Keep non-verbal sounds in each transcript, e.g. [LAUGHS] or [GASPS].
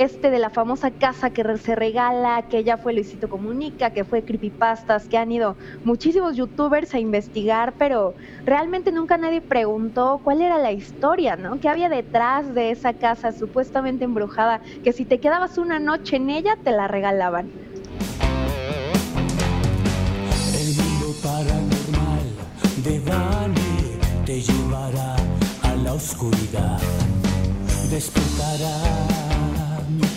este de la famosa casa que se regala, que ya fue Luisito Comunica, que fue Creepypastas, que han ido muchísimos youtubers a investigar, pero realmente nunca nadie preguntó cuál era la historia, ¿no? ¿Qué había detrás de esa casa supuestamente embrujada? Que si te quedabas una noche en ella, te la regalaban. El mundo paranormal de Bani te llevará a la oscuridad. Despertará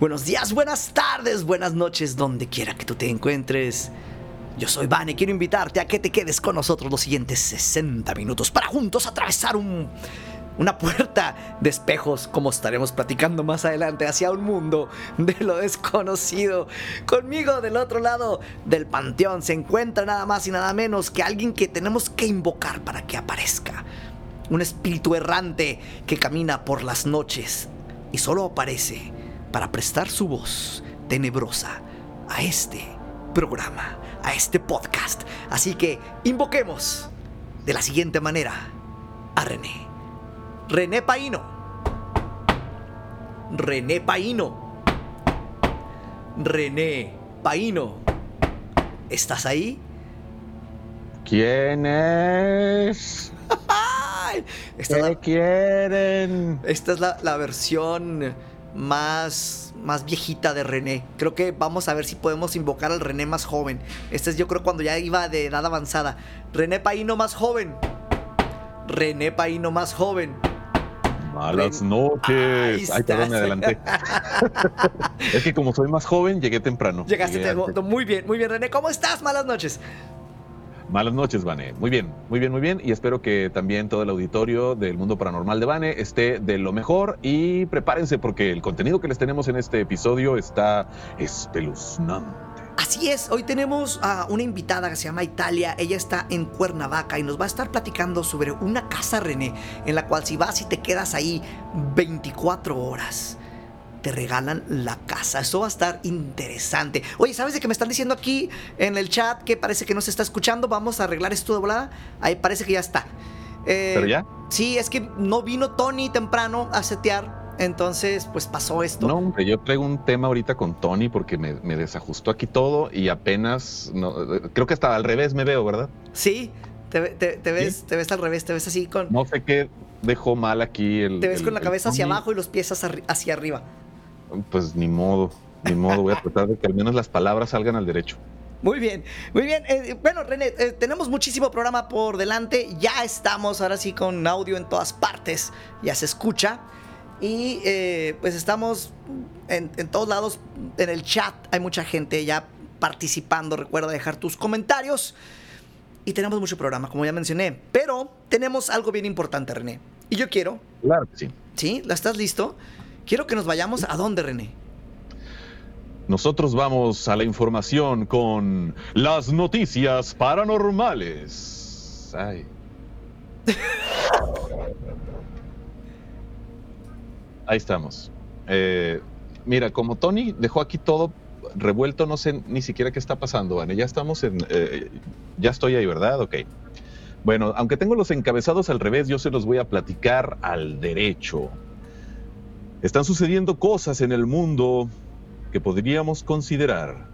Buenos días, buenas tardes, buenas noches, donde quiera que tú te encuentres. Yo soy Vane, quiero invitarte a que te quedes con nosotros los siguientes 60 minutos para juntos atravesar un, una puerta de espejos, como estaremos platicando más adelante, hacia un mundo de lo desconocido. Conmigo del otro lado del panteón se encuentra nada más y nada menos que alguien que tenemos que invocar para que aparezca. Un espíritu errante que camina por las noches y solo aparece para prestar su voz tenebrosa a este programa, a este podcast. Así que invoquemos de la siguiente manera a René. René Paino. René Paino. René Paino. ¿Estás ahí? ¿Quién es? [LAUGHS] ¿Qué la, quieren? esta es la- la versión más, más viejita de René. Creo que vamos a ver si podemos invocar al René más joven. Este es yo creo cuando ya iba de edad avanzada. René Paino más joven. René Paino más joven. Malas Ren- noches. Ahí Ay, perdón, me adelanté. [LAUGHS] es que como soy más joven, llegué temprano. Llegaste Llegué te- antes. muy bien, muy bien René. ¿Cómo estás? Malas noches. Malas noches, Vane. Muy bien, muy bien, muy bien. Y espero que también todo el auditorio del mundo paranormal de Vane esté de lo mejor. Y prepárense porque el contenido que les tenemos en este episodio está espeluznante. Así es, hoy tenemos a una invitada que se llama Italia, ella está en Cuernavaca y nos va a estar platicando sobre una casa René, en la cual si vas y te quedas ahí 24 horas, te regalan la casa. Eso va a estar interesante. Oye, ¿sabes de que me están diciendo aquí en el chat que parece que no se está escuchando? Vamos a arreglar esto de volada. Ahí parece que ya está. Eh, ¿Pero ya? Sí, es que no vino Tony temprano a setear, entonces pues pasó esto. No, hombre, yo traigo un tema ahorita con Tony porque me, me desajustó aquí todo y apenas, no, creo que hasta al revés me veo, ¿verdad? Sí, te, te- te ves, te ves al revés, te ves así con... No sé qué dejó mal aquí el... Te ves el- con la cabeza hacia abajo y los pies hacia arriba. Pues ni modo, ni modo, voy a tratar de que al menos las palabras salgan al derecho. Muy bien, muy bien. Eh, bueno, René, eh, tenemos muchísimo programa por delante. Ya estamos ahora sí con audio en todas partes. Ya se escucha. Y eh, pues estamos en, en todos lados. En el chat hay mucha gente ya participando. Recuerda dejar tus comentarios. Y tenemos mucho programa, como ya mencioné. Pero tenemos algo bien importante, René. Y yo quiero, Claro que sí. ¿sí? ¿La estás listo? Quiero que nos vayamos a dónde, René. Nosotros vamos a la información con las noticias paranormales. Ay. [LAUGHS] Ahí estamos. Eh, mira, como Tony dejó aquí todo revuelto, no sé ni siquiera qué está pasando, Vane. Ya estamos en... eh, ya estoy ahí, ¿verdad? Ok. Bueno, aunque tengo los encabezados al revés, yo se los voy a platicar al derecho. Están sucediendo cosas en el mundo que podríamos considerar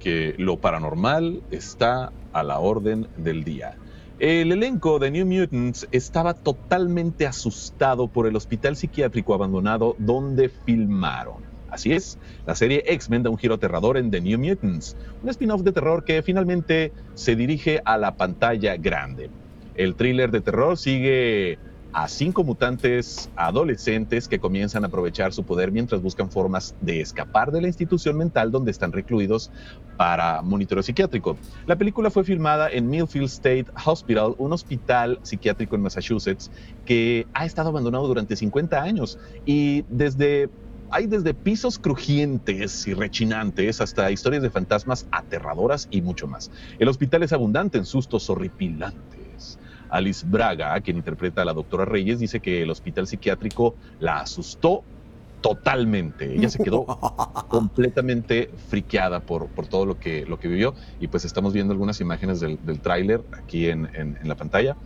que lo paranormal está a la orden del día. El elenco de New Mutants estaba totalmente asustado por el hospital psiquiátrico abandonado donde filmaron. Así es, la serie X-Men da un giro aterrador en The New Mutants, un spin-off de terror que finalmente se dirige a la pantalla grande. El thriller de terror sigue a cinco mutantes adolescentes que comienzan a aprovechar su poder mientras buscan formas de escapar de la institución mental donde están recluidos para monitoreo psiquiátrico. La película fue filmada en Millfield State Hospital, un hospital psiquiátrico en Massachusetts que ha estado abandonado durante 50 años y desde hay desde pisos crujientes y rechinantes hasta historias de fantasmas aterradoras y mucho más. El hospital es abundante en sustos horripilantes. Alice Braga, quien interpreta a la doctora Reyes, dice que el hospital psiquiátrico la asustó totalmente. Ella se quedó [LAUGHS] completamente friqueada por, por todo lo que, lo que vivió y pues estamos viendo algunas imágenes del, del tráiler aquí en, en, en la pantalla.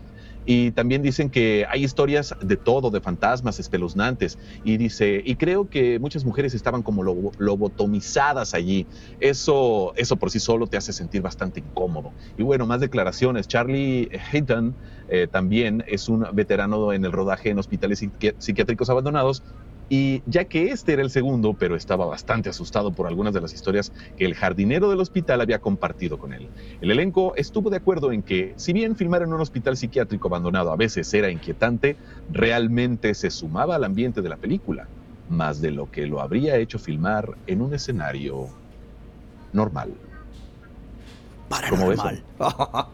Y también dicen que hay historias de todo, de fantasmas espeluznantes. Y dice, y creo que muchas mujeres estaban como lobo- lobotomizadas allí. Eso, eso por sí solo te hace sentir bastante incómodo. Y bueno, más declaraciones. Charlie Hayton eh, también es un veterano en el rodaje en hospitales psiqui- psiquiátricos abandonados. Y ya que este era el segundo, pero estaba bastante asustado por algunas de las historias que el jardinero del hospital había compartido con él. El elenco estuvo de acuerdo en que, si bien filmar en un hospital psiquiátrico abandonado a veces era inquietante, realmente se sumaba al ambiente de la película, más de lo que lo habría hecho filmar en un escenario normal. Paranormal. [LAUGHS]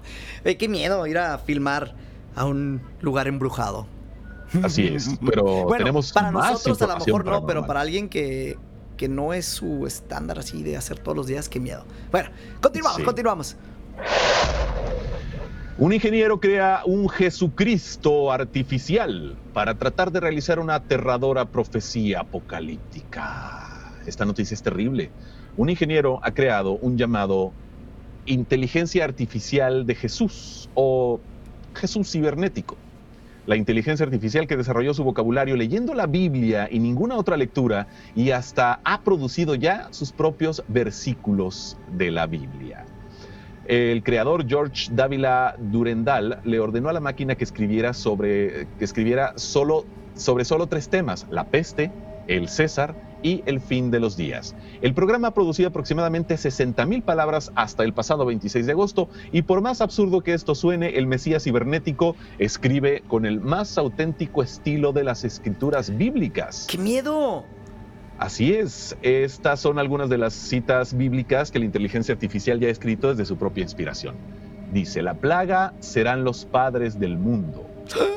Eh, qué miedo ir a filmar a un lugar embrujado. [LAUGHS] Así es, pero Bueno, tenemos para más nosotros a lo mejor no, pero para alguien que, que no es su estándar así de hacer todos los días, qué miedo. Bueno, continuamos, Sí. continuamos. Un ingeniero crea un Jesucristo artificial para tratar de realizar una aterradora profecía apocalíptica. Esta noticia es terrible. Un ingeniero ha creado un llamado inteligencia artificial de Jesús o Jesús cibernético. La inteligencia artificial que desarrolló su vocabulario leyendo la Biblia y ninguna otra lectura y hasta ha producido ya sus propios versículos de la Biblia. El creador George Dávila Durendal le ordenó a la máquina que escribiera sobre que escribiera solo sobre solo tres temas: la peste, el César y el fin de los días. El programa ha producido aproximadamente 60 mil palabras hasta el pasado 26 de agosto y por más absurdo que esto suene, el Mesías cibernético escribe con el más auténtico estilo de las escrituras bíblicas. ¡Qué miedo! Así es, estas son algunas de las citas bíblicas que la inteligencia artificial ya ha escrito desde su propia inspiración. Dice, la plaga serán los padres del mundo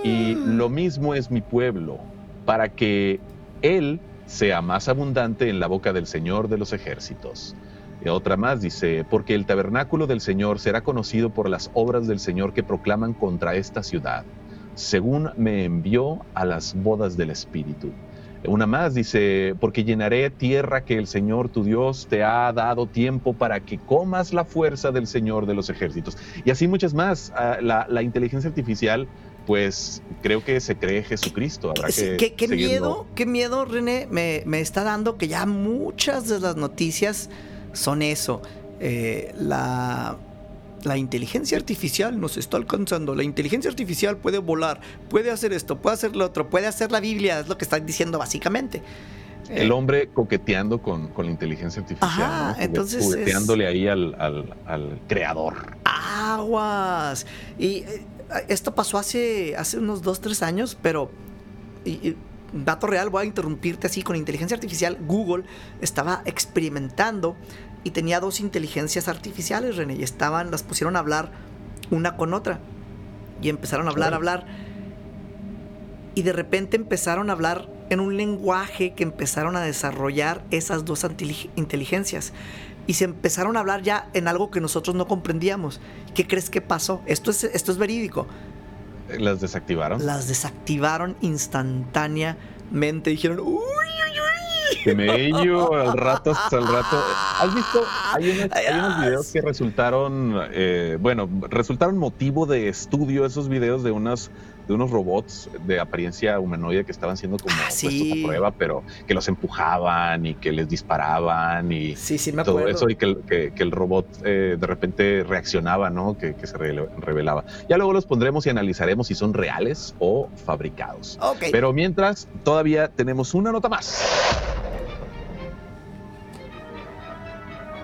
y [GASPS] lo mismo es mi pueblo, para que Él sea más abundante en la boca del Señor de los ejércitos. Y otra más dice, porque el tabernáculo del Señor será conocido por las obras del Señor que proclaman contra esta ciudad, según me envió a las bodas del Espíritu. Una más dice, porque llenaré tierra que el Señor tu Dios te ha dado tiempo para que comas la fuerza del Señor de los ejércitos. Y así muchas más. Ah, La, la inteligencia artificial, pues creo que se cree Jesucristo. Habrá Sí, que ¿Qué, miedo, qué miedo, René, me, me está dando que ya muchas de las noticias son eso. Eh, la, la inteligencia artificial nos está alcanzando. La inteligencia artificial puede volar, puede hacer esto, puede hacer lo otro, puede hacer la Biblia, es lo que están diciendo básicamente. El Eh, hombre coqueteando con, con la inteligencia artificial. Ajá, entonces es- Jugueteándole ahí al, al- al creador. aguas. Y eh, esto pasó hace, hace unos 2, 3 años, pero... y- y, dato real, voy a interrumpirte así, con inteligencia artificial, Google estaba experimentando y tenía dos inteligencias artificiales, René, y estaban, las pusieron a hablar una con otra. Y empezaron a hablar, a hablar. Y de repente empezaron a hablar en un lenguaje que empezaron a desarrollar esas dos inteligencias. Y se empezaron a hablar ya en algo que nosotros no comprendíamos. ¿Qué crees que pasó? Esto es, esto es verídico. ¿Las desactivaron? Las desactivaron instantáneamente. Dijeron, uy, uy, uy. Al rato hasta el rato. ¿Has visto? Hay unos, hay unos videos que resultaron, eh, bueno, resultaron motivo de estudio esos videos de unas de unos robots de apariencia humanoide que estaban siendo como Ah, puestos sí. a prueba, pero que los empujaban y que les disparaban y Sí, sí, me todo acuerdo. eso y que, el- que- que el robot eh, de repente reaccionaba, ¿no? Que, que se revelaba. Ya luego los pondremos y analizaremos si son reales o fabricados. Pero mientras, todavía tenemos una nota más.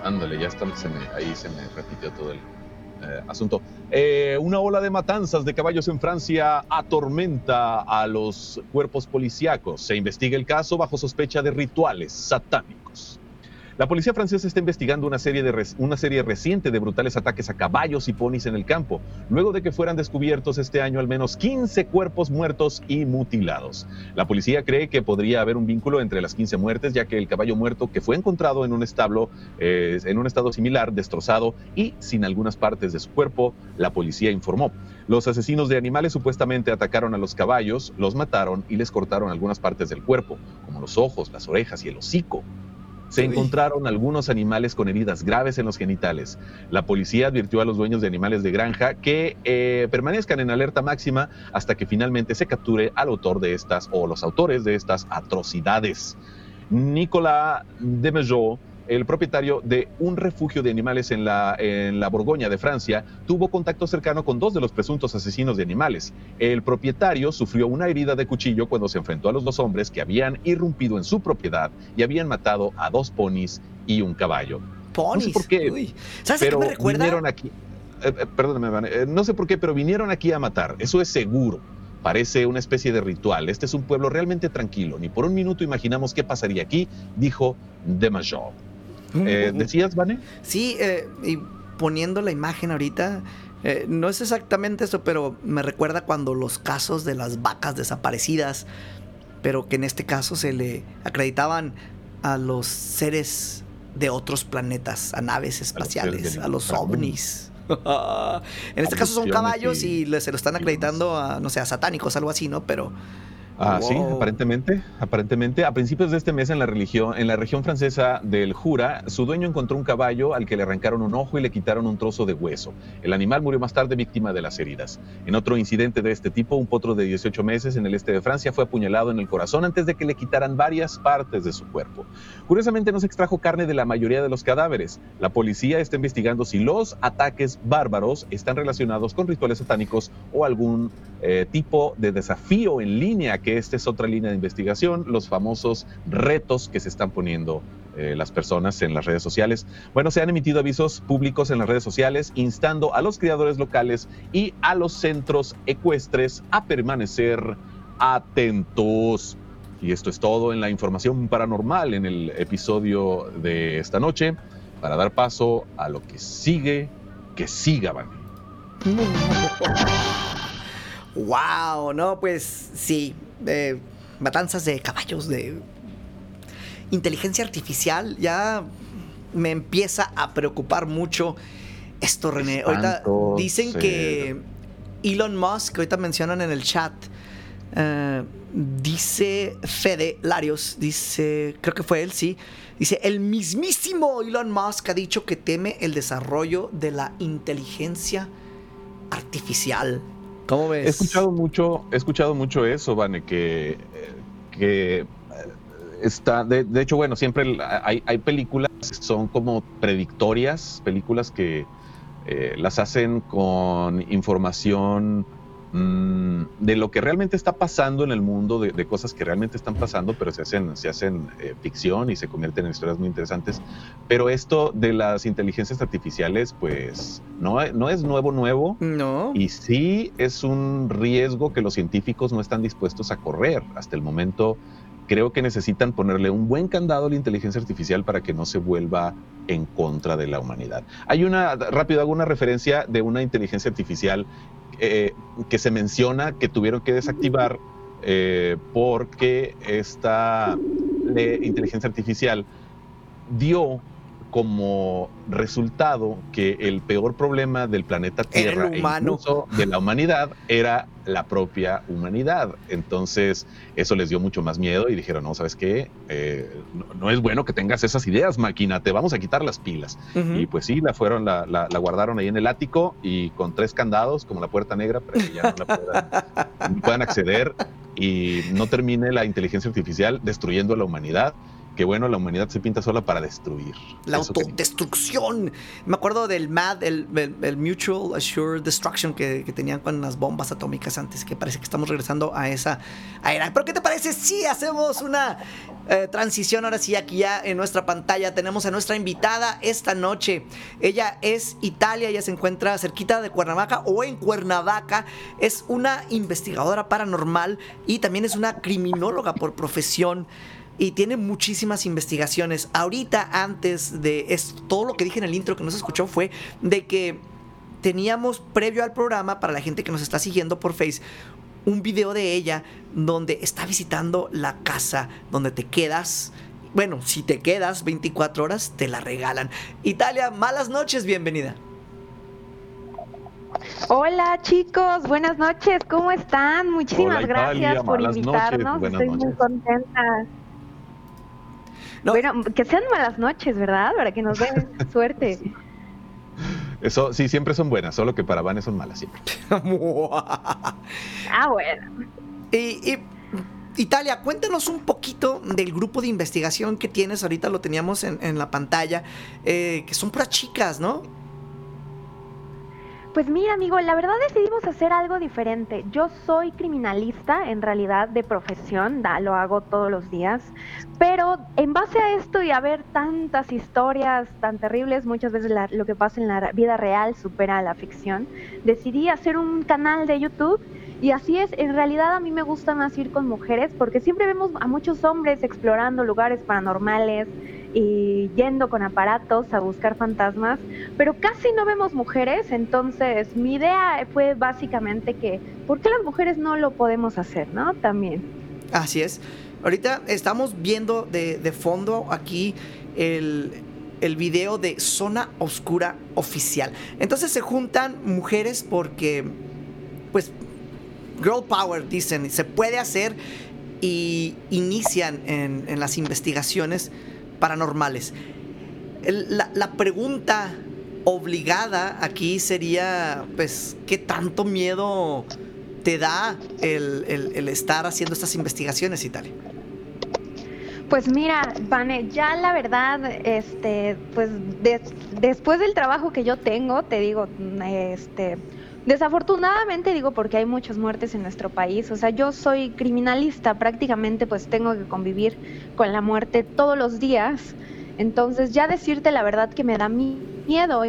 Ándale, ya está, se me- ahí se me repitió todo el eh, asunto. Eh, una ola de matanzas de caballos en Francia atormenta a los cuerpos policíacos. Se investiga el caso bajo sospecha de rituales satánicos. La policía francesa está investigando una serie, de una serie reciente de brutales ataques a caballos y ponis en el campo, luego de que fueran descubiertos este año al menos 15 cuerpos muertos y mutilados. La policía cree que podría haber un vínculo entre las 15 muertes, ya que el caballo muerto que fue encontrado en un establo, eh, en un estado similar, destrozado y sin algunas partes de su cuerpo, la policía informó. Los asesinos de animales supuestamente atacaron a los caballos, los mataron y les cortaron algunas partes del cuerpo, como los ojos, las orejas y el hocico. Se encontraron algunos animales con heridas graves en los genitales. La policía advirtió a los dueños de animales de granja que eh, permanezcan en alerta máxima hasta que finalmente se capture al autor de estas o los autores de estas atrocidades. Nicolas Demejot, el propietario de un refugio de animales en la, en la Borgoña de Francia, tuvo contacto cercano con dos de los presuntos asesinos de animales. El propietario sufrió una herida de cuchillo cuando se enfrentó a los dos hombres que habían irrumpido en su propiedad y habían matado a dos ponis y un caballo. Ponis. por qué, Uy. ¿Sabes a qué Pero me recuerda? vinieron aquí. eh, eh, perdóname, eh, no sé por qué, pero vinieron aquí a matar. Eso es seguro. Parece una especie de ritual. Este es un pueblo realmente tranquilo. Ni por un minuto imaginamos qué pasaría aquí, dijo Demajor. Eh, ¿Decías, Vane? Sí, eh, y poniendo la imagen ahorita, eh, no es exactamente eso, pero me recuerda cuando los casos de las vacas desaparecidas, pero que en este caso se le acreditaban a los seres de otros planetas, a naves espaciales, seres del a los ovnis. [LAUGHS] en este caso son caballos y- se lo están acreditando a, no sé, a satánicos, algo así, ¿no? Pero Ah, sí, aparentemente, aparentemente. A principios de este mes en la religión, en la región francesa del Jura, su dueño encontró un caballo al que le arrancaron un ojo y le quitaron un trozo de hueso. El animal murió más tarde víctima de las heridas. En otro incidente de este tipo, un potro de 18 meses en el este de Francia fue apuñalado en el corazón antes de que le quitaran varias partes de su cuerpo. Curiosamente no se extrajo carne de la mayoría de los cadáveres. La policía está investigando si los ataques bárbaros están relacionados con rituales satánicos o algún eh, tipo de desafío en línea, que esta es otra línea de investigación, los famosos retos que se están poniendo eh, las personas en las redes sociales. Bueno, se han emitido avisos públicos en las redes sociales instando a los criadores locales y a los centros ecuestres a permanecer atentos. Y esto es todo en la información paranormal en el episodio de esta noche, para dar paso a lo que sigue, que siga, Vane. Wow, [LAUGHS] no, pues sí. Eh, matanzas de caballos, de inteligencia artificial, ya me empieza a preocupar mucho esto, René. Ahorita dicen que Elon Musk, ahorita mencionan en el chat, eh, dice Fede Larios, dice, creo que fue él, sí. Dice, el mismísimo Elon Musk ha dicho que teme el desarrollo de la inteligencia artificial. ¿Cómo ves? He escuchado mucho, he escuchado mucho eso, Vane, que, que eh, está, de, de hecho, bueno, siempre hay, hay películas que son como predictorias, películas que eh, las hacen con información mm, de lo que realmente está pasando en el mundo, de, de cosas que realmente están pasando, pero se hacen, se hacen eh, ficción y se convierten en historias muy interesantes. Pero esto de las inteligencias artificiales, pues no, no es nuevo, nuevo. No. Y sí es un riesgo que los científicos no están dispuestos a correr. Hasta el momento creo que necesitan ponerle un buen candado a la inteligencia artificial para que no se vuelva en contra de la humanidad. Hay una, rápido hago una referencia de una inteligencia artificial eh, que se menciona que tuvieron que desactivar eh, porque esta inteligencia artificial dio como resultado que el peor problema del planeta Era el Tierra e humano. incluso de la humanidad era la propia humanidad. Entonces eso les dio mucho más miedo y dijeron, no, ¿sabes qué? Eh, no, no es bueno que tengas esas ideas, máquina, te vamos a quitar las pilas. Ujú. Y pues sí, la fueron, la, la- la guardaron ahí en el ático y con tres candados, como la puerta negra, para que ya no la puedan, no [LAUGHS] puedan acceder y no termine la inteligencia artificial destruyendo a la humanidad. Que bueno, la humanidad se pinta sola para destruir. La autodestrucción. Me acuerdo del MAD, el, el- el Mutual Assured Destruction que, que tenían con las bombas atómicas antes, que parece que estamos regresando a esa a era. Pero ¿qué te parece si hacemos una eh, transición ahora sí aquí ya en nuestra pantalla? Tenemos a nuestra invitada esta noche. Ella es Italia, ella se encuentra cerquita de Cuernavaca o en Cuernavaca. Es una investigadora paranormal y también es una criminóloga por profesión. Y tiene muchísimas investigaciones. Ahorita, antes de esto, todo lo que dije en el intro que no se escuchó fue de que teníamos previo al programa, para la gente que nos está siguiendo por Face, un video de ella donde está visitando la casa donde te quedas. Bueno, si te quedas 24 horas, te la regalan. Italia, malas noches, bienvenida. Hola chicos, buenas noches, ¿cómo están? Muchísimas Hola, gracias por invitarnos, noches, estoy muy contenta. No. Bueno, que sean malas noches, ¿verdad? Para que nos den [LAUGHS] suerte. Eso sí, siempre son buenas, solo que para Vane son malas siempre. [LAUGHS] Ah, bueno. Y, y, Italia, cuéntanos un poquito del grupo de investigación que tienes. Ahorita lo teníamos en, en la pantalla, eh, que son puras chicas, ¿no? Pues mira, amigo, la verdad decidimos hacer algo diferente. Yo soy criminalista, en realidad, de profesión, da, lo hago todos los días, pero en base a esto y a ver tantas historias tan terribles, muchas veces la- lo que pasa en la vida real supera a la ficción, decidí hacer un canal de YouTube y así es, en realidad a mí me gusta más ir con mujeres porque siempre vemos a muchos hombres explorando lugares paranormales y yendo con aparatos a buscar fantasmas, pero casi no vemos mujeres, entonces mi idea fue básicamente que, ¿por qué las mujeres no lo podemos hacer, no? También. Así es. Ahorita estamos viendo de, de fondo aquí el, el video de Zona Oscura Oficial. Entonces se juntan mujeres porque, pues, Girl Power, dicen, se puede hacer y inician en, las investigaciones paranormales. La, la pregunta obligada aquí sería, pues, ¿qué tanto miedo te da el, el- estar haciendo estas investigaciones y tal? Pues mira, Vane, ya la verdad, este, pues des- después del trabajo que yo tengo, te digo, este, desafortunadamente digo porque hay muchas muertes en nuestro país, o sea, yo soy criminalista, prácticamente pues tengo que convivir con la muerte todos los días, entonces ya decirte la verdad que me da mi- miedo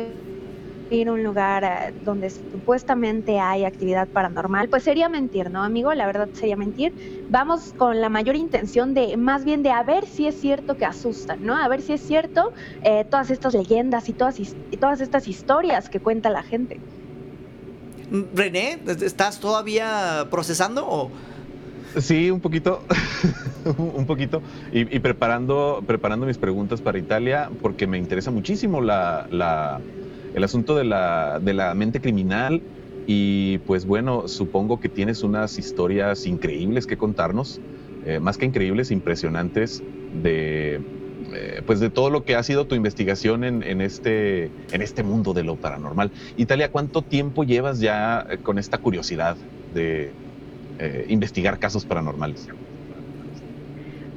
ir a un lugar eh, donde supuestamente hay actividad paranormal, pues sería mentir, ¿no, amigo? La verdad sería mentir. Vamos con la mayor intención de, más bien de a ver si es cierto que asustan, ¿no? A ver si es cierto eh, todas estas leyendas y todas estas historias que cuenta la gente. René, ¿estás todavía procesando o...? Sí, un poquito, [LAUGHS] un poquito, y, preparando, preparando mis preguntas para Italia, porque me interesa muchísimo la, la- el asunto de la, de la mente criminal. Y pues bueno, supongo que tienes unas historias increíbles que contarnos, eh, más que increíbles, impresionantes, de, eh, pues de todo lo que ha sido tu investigación en, en este, en este mundo de lo paranormal. Italia, ¿cuánto tiempo llevas ya eh, con esta curiosidad de eh, investigar casos paranormales?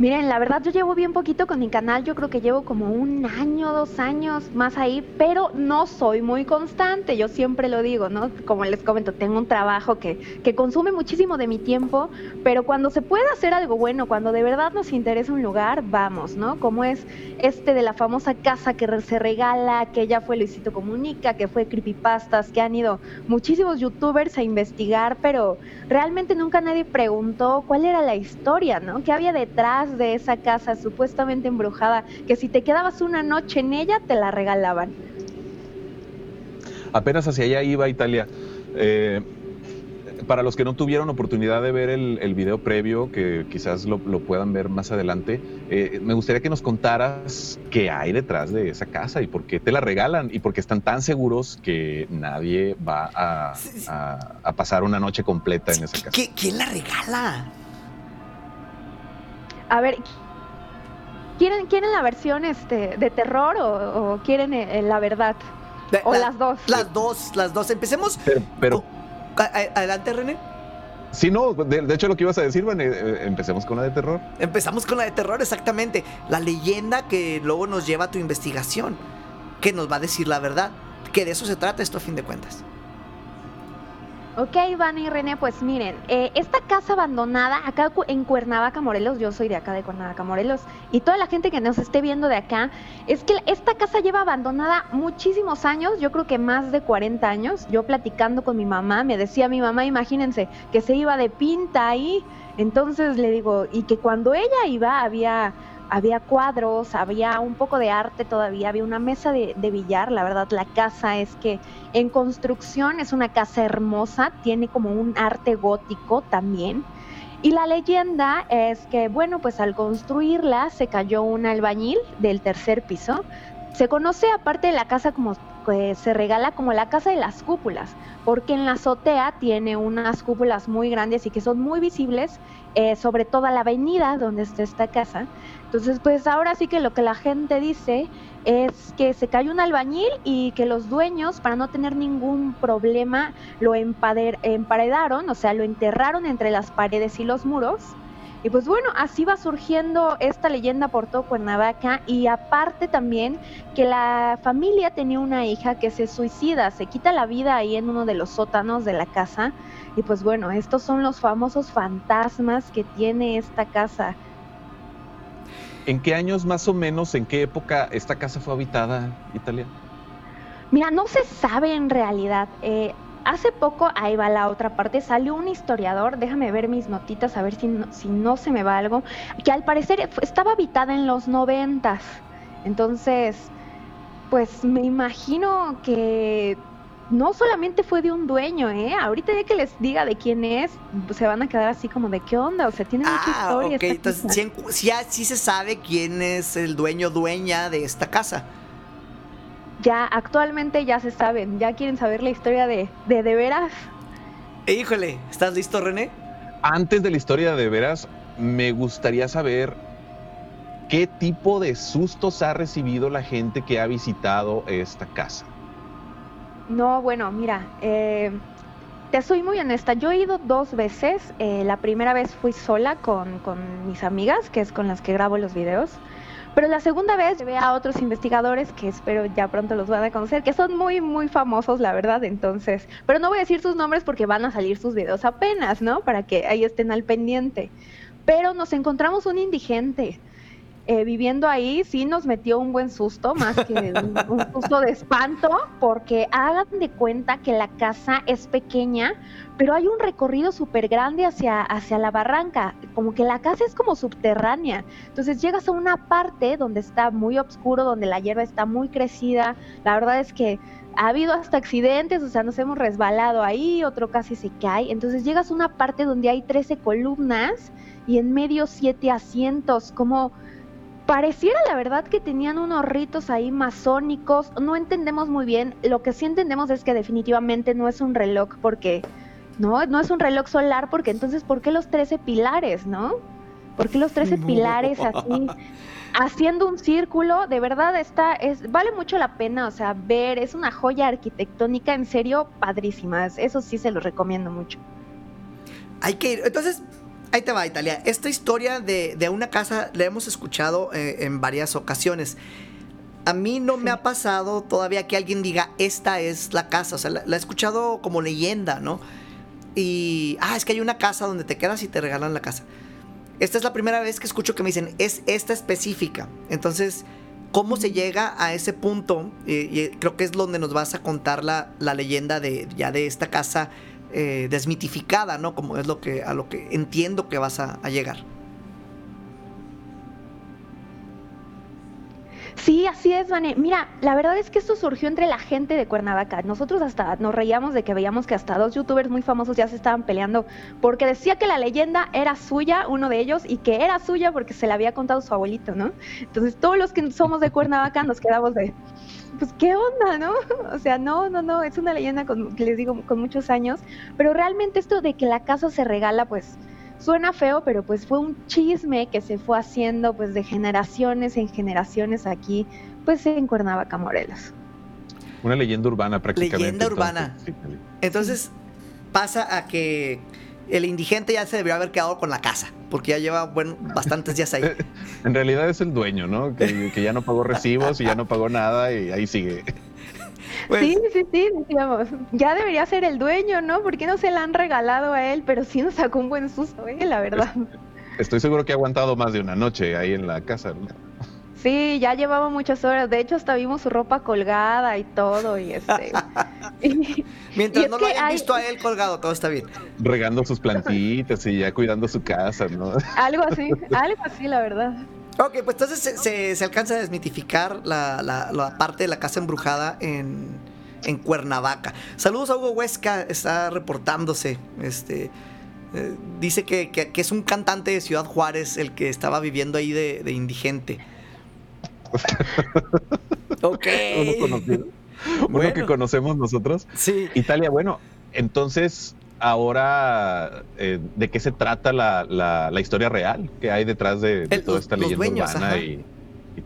Miren, la verdad yo llevo bien poquito con mi canal, yo creo que llevo como un año, dos años más ahí, pero no soy muy constante, yo siempre lo digo, ¿no? Como les comento, tengo un trabajo que, que consume muchísimo de mi tiempo, pero cuando se puede hacer algo bueno, cuando de verdad nos interesa un lugar, vamos, ¿no? Como es este de la famosa casa que se regala, que ya fue Luisito Comunica, que fue Creepypastas, que han ido muchísimos youtubers a investigar, pero realmente nunca nadie preguntó cuál era la historia, ¿no? ¿Qué había detrás de esa casa supuestamente embrujada? Que si te quedabas una noche en ella, te la regalaban. Apenas hacia allá iba Italia. Eh, para los que no tuvieron oportunidad de ver el, el video previo, que quizás lo, lo puedan ver más adelante, eh, me gustaría que nos contaras qué hay detrás de esa casa y por qué te la regalan y por qué están tan seguros que nadie va a, a- a pasar una noche completa en esa casa. ¿Qui- ¿Quién la regala? A ver, ¿quieren, quieren la versión este, de terror o, o quieren eh, la verdad? O la- las dos. Las dos, las dos. Empecemos. Pero, pero Oh, a- a- adelante, René. sí, no, de, de hecho lo que ibas a decir, Vane, eh, empecemos con la de terror. Empezamos con la de terror, exactamente. La leyenda que luego nos lleva a tu investigación. Que nos va a decir la verdad. Que de eso se trata esto a fin de cuentas. Ok, Iván y René, pues miren, eh, esta casa abandonada acá en Cuernavaca, Morelos, yo soy de acá de Cuernavaca, Morelos, y toda la gente que nos esté viendo de acá, es que esta casa lleva abandonada muchísimos años, yo creo que más de 40 años. Yo platicando con mi mamá, me decía mi mamá, imagínense, que se iba de pinta ahí. Entonces le digo, y que cuando ella iba había había cuadros, había un poco de arte todavía, había una mesa de, de billar, la verdad la casa es que en construcción es una casa hermosa, tiene como un arte gótico también. Y la leyenda es que, bueno, pues al construirla se cayó un albañil del tercer piso. Se conoce aparte de la casa como que se regala como la casa de las cúpulas, porque en la azotea tiene unas cúpulas muy grandes y que son muy visibles eh, sobre toda la avenida donde está esta casa. Entonces, pues ahora sí que lo que la gente dice es que se cayó un albañil y que los dueños, para no tener ningún problema, lo emparedaron, o sea, lo enterraron entre las paredes y los muros y pues bueno, así va surgiendo esta leyenda por todo Cuernavaca y aparte también que la familia tenía una hija que se suicida, se quita la vida ahí en uno de los sótanos de la casa. Y pues bueno, estos son los famosos fantasmas que tiene esta casa. ¿En qué años más o menos, en qué época esta casa fue habitada, Italia? Mira, no se sabe en realidad. Eh, Hace poco, ahí va la otra parte, salió un historiador, déjame ver mis notitas a ver si no, si no se me va algo, que al parecer estaba habitada en los noventas. Entonces, pues me imagino que no solamente fue de un dueño, ¿eh? Ahorita ya que les diga de quién es, pues, se van a quedar así como de qué onda, o sea, tiene mucha ah, historia. Ok, entonces sí, se sabe quién es el dueño, dueña de esta casa ya actualmente ya se saben, ya quieren saber la historia de de, de veras. Híjole, ¿estás listo, René? Antes de la historia de veras, me gustaría saber qué tipo de sustos ha recibido la gente que ha visitado esta casa. No, bueno, mira, eh, te soy muy honesta, yo he ido dos veces, eh, la primera vez fui sola con, con mis amigas, que es con las que grabo los videos. Pero la segunda vez llevé a otros investigadores que espero ya pronto los van a conocer, que son muy, muy famosos, la verdad. Entonces, pero no voy a decir sus nombres porque van a salir sus videos apenas, ¿no? Para que ahí estén al pendiente. Pero nos encontramos un indigente eh, viviendo ahí sí nos metió un buen susto, más que un, [LAUGHS] susto de espanto, porque hagan de cuenta que la casa es pequeña, pero hay un recorrido súper grande hacia, hacia la barranca, como que la casa es como subterránea. Entonces llegas a una parte donde está muy oscuro, donde la hierba está muy crecida. La verdad es que ha habido hasta accidentes, o sea, nos hemos resbalado ahí, otro casi se cae. Entonces llegas a una parte donde hay 13 columnas y en medio siete asientos, como Pareciera la verdad que tenían unos ritos ahí masónicos, no entendemos muy bien, lo que sí entendemos es que definitivamente no es un reloj porque, no, no es un reloj solar porque entonces, ¿por qué los 13 pilares, no? ¿Por qué los 13 [LAUGHS] pilares así? haciendo un círculo, de verdad está, es, vale mucho la pena, o sea, ver, es una joya arquitectónica, en serio, padrísima, eso sí se lo recomiendo mucho. Hay que ir, entonces, Ahí te va, Italia. Esta historia de, una casa la hemos escuchado eh, en varias ocasiones. A mí no me ha pasado todavía que alguien diga, esta es la casa. O sea, la, he escuchado como leyenda, ¿no? Y, ah, es que hay una casa donde te quedas y te regalan la casa. Esta es la primera vez que escucho que me dicen, es esta específica. Entonces, ¿cómo se llega a ese punto? Y, creo que es donde nos vas a contar la, la leyenda de ya de esta casa eh, desmitificada, ¿no? Como es lo que, a lo que entiendo que vas a, llegar. Sí, así es, Vane. Mira, la verdad es que esto surgió entre la gente de Cuernavaca. Nosotros hasta nos reíamos de que veíamos que hasta dos youtubers muy famosos ya se estaban peleando porque decía que la leyenda era suya, uno de ellos, y que era suya porque se la había contado su abuelito, ¿no? Entonces todos los que somos de Cuernavaca nos quedamos de, pues qué onda, ¿no? [LAUGHS] O sea, no, no, no, es una leyenda les digo, con muchos años, pero realmente esto de que la casa se regala, pues suena feo, pero pues fue un chisme que se fue haciendo pues de generaciones en generaciones aquí, pues en Cuernavaca, Morelos. Una leyenda urbana prácticamente. Leyenda urbana. Entonces pasa a que el indigente ya se debió haber quedado con la casa, porque ya lleva bueno, bastantes días ahí. [LAUGHS] en realidad es el dueño, ¿no? Que, ya no pagó recibos y ya no pagó nada y ahí sigue. Pues sí, sí, sí, decíamos, ya debería ser el dueño, ¿no? ¿Por qué no se la han regalado a él? Pero sí nos sacó un buen susto, ¿eh? La verdad. Estoy seguro que ha aguantado más de una noche ahí en la casa, ¿no? Sí, ya llevaba muchas horas. De hecho, hasta vimos su ropa colgada y todo. Y este. [LAUGHS] Mientras no lo hayan visto a él colgado, todo está bien. Regando sus plantitas y ya cuidando su casa, ¿no? Algo así, algo así, la verdad. Ok, pues entonces se, se- se alcanza a desmitificar la, la- la parte de la casa embrujada en, en Cuernavaca. Saludos a Hugo Huesca, está reportándose. Este, eh, dice que, que- que es un cantante de Ciudad Juárez el que estaba viviendo ahí de, de indigente. [LAUGHS] ok. Uno conocido. Uno Bueno. que conocemos nosotros. Sí. Italia, bueno, entonces, ahora, eh, ¿de qué se trata la, la- la historia real que hay detrás de, de El- toda esta los leyenda dueños, urbana y-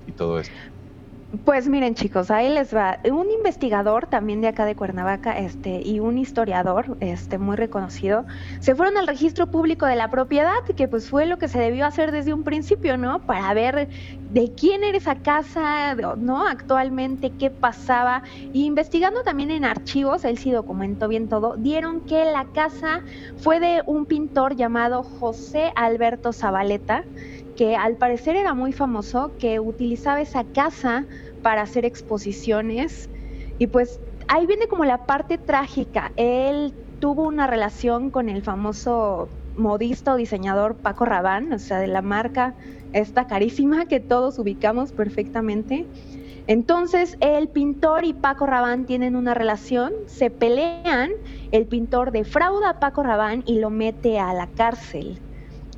y todo esto? Pues miren chicos, ahí les va. Un investigador también de acá de Cuernavaca, este, y un historiador, este, muy reconocido, se fueron al registro público de la propiedad, que pues fue lo que se debió hacer desde un principio, ¿no? Para ver de quién era esa casa, ¿no? Actualmente, qué pasaba. Y investigando también en archivos, él sí documentó bien todo, dieron que la casa fue de un pintor llamado José Alberto Zabaleta, que al parecer era muy famoso, que utilizaba esa casa para hacer exposiciones. Y pues ahí viene como la parte trágica. Él tuvo una relación con el famoso modista o diseñador Paco Rabanne, o sea, de la marca esta carísima que todos ubicamos perfectamente. Entonces, el pintor y Paco Rabanne tienen una relación, se pelean, el pintor defrauda a Paco Rabanne y lo mete a la cárcel.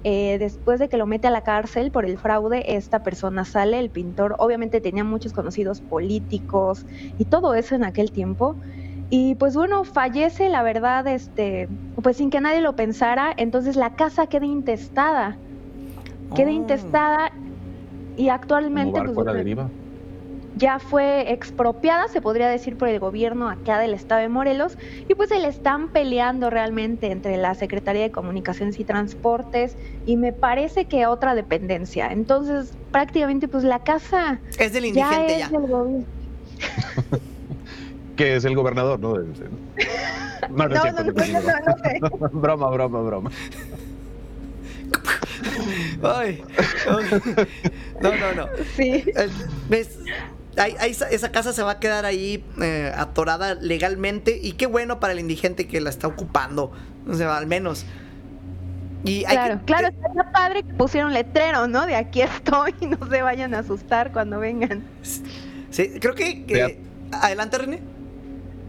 Eh, después de que lo mete a la cárcel por el fraude, esta persona sale, el pintor obviamente tenía muchos conocidos políticos y todo eso en aquel tiempo. Y pues bueno, fallece, la verdad, este, pues sin que nadie lo pensara, entonces la casa queda intestada, queda Oh. intestada y actualmente pues, bueno, deriva. Ya fue expropiada, se podría decir, por el gobierno acá del estado de Morelos, y pues se le están peleando realmente entre la Secretaría de Comunicaciones y Transportes y me parece que otra dependencia. Entonces, prácticamente, pues la casa Es del ya indigente es ya. del gobierno. [LAUGHS] Que es el gobernador, ¿no? No, no, es No, cierto, no, es [LAUGHS] broma, broma, broma. Ay, ay. No, no, no. Sí. Eh, ¿Ves? Ahí- ahí esa, casa se va a quedar ahí eh, atorada legalmente y qué bueno para el indigente que la está ocupando, o sea, al menos. Y hay Claro, que- claro, estaría padre que pusieron letrero, ¿no? De aquí estoy y [LAUGHS] no se vayan a asustar cuando vengan. Sí, creo que... que- adelante, René.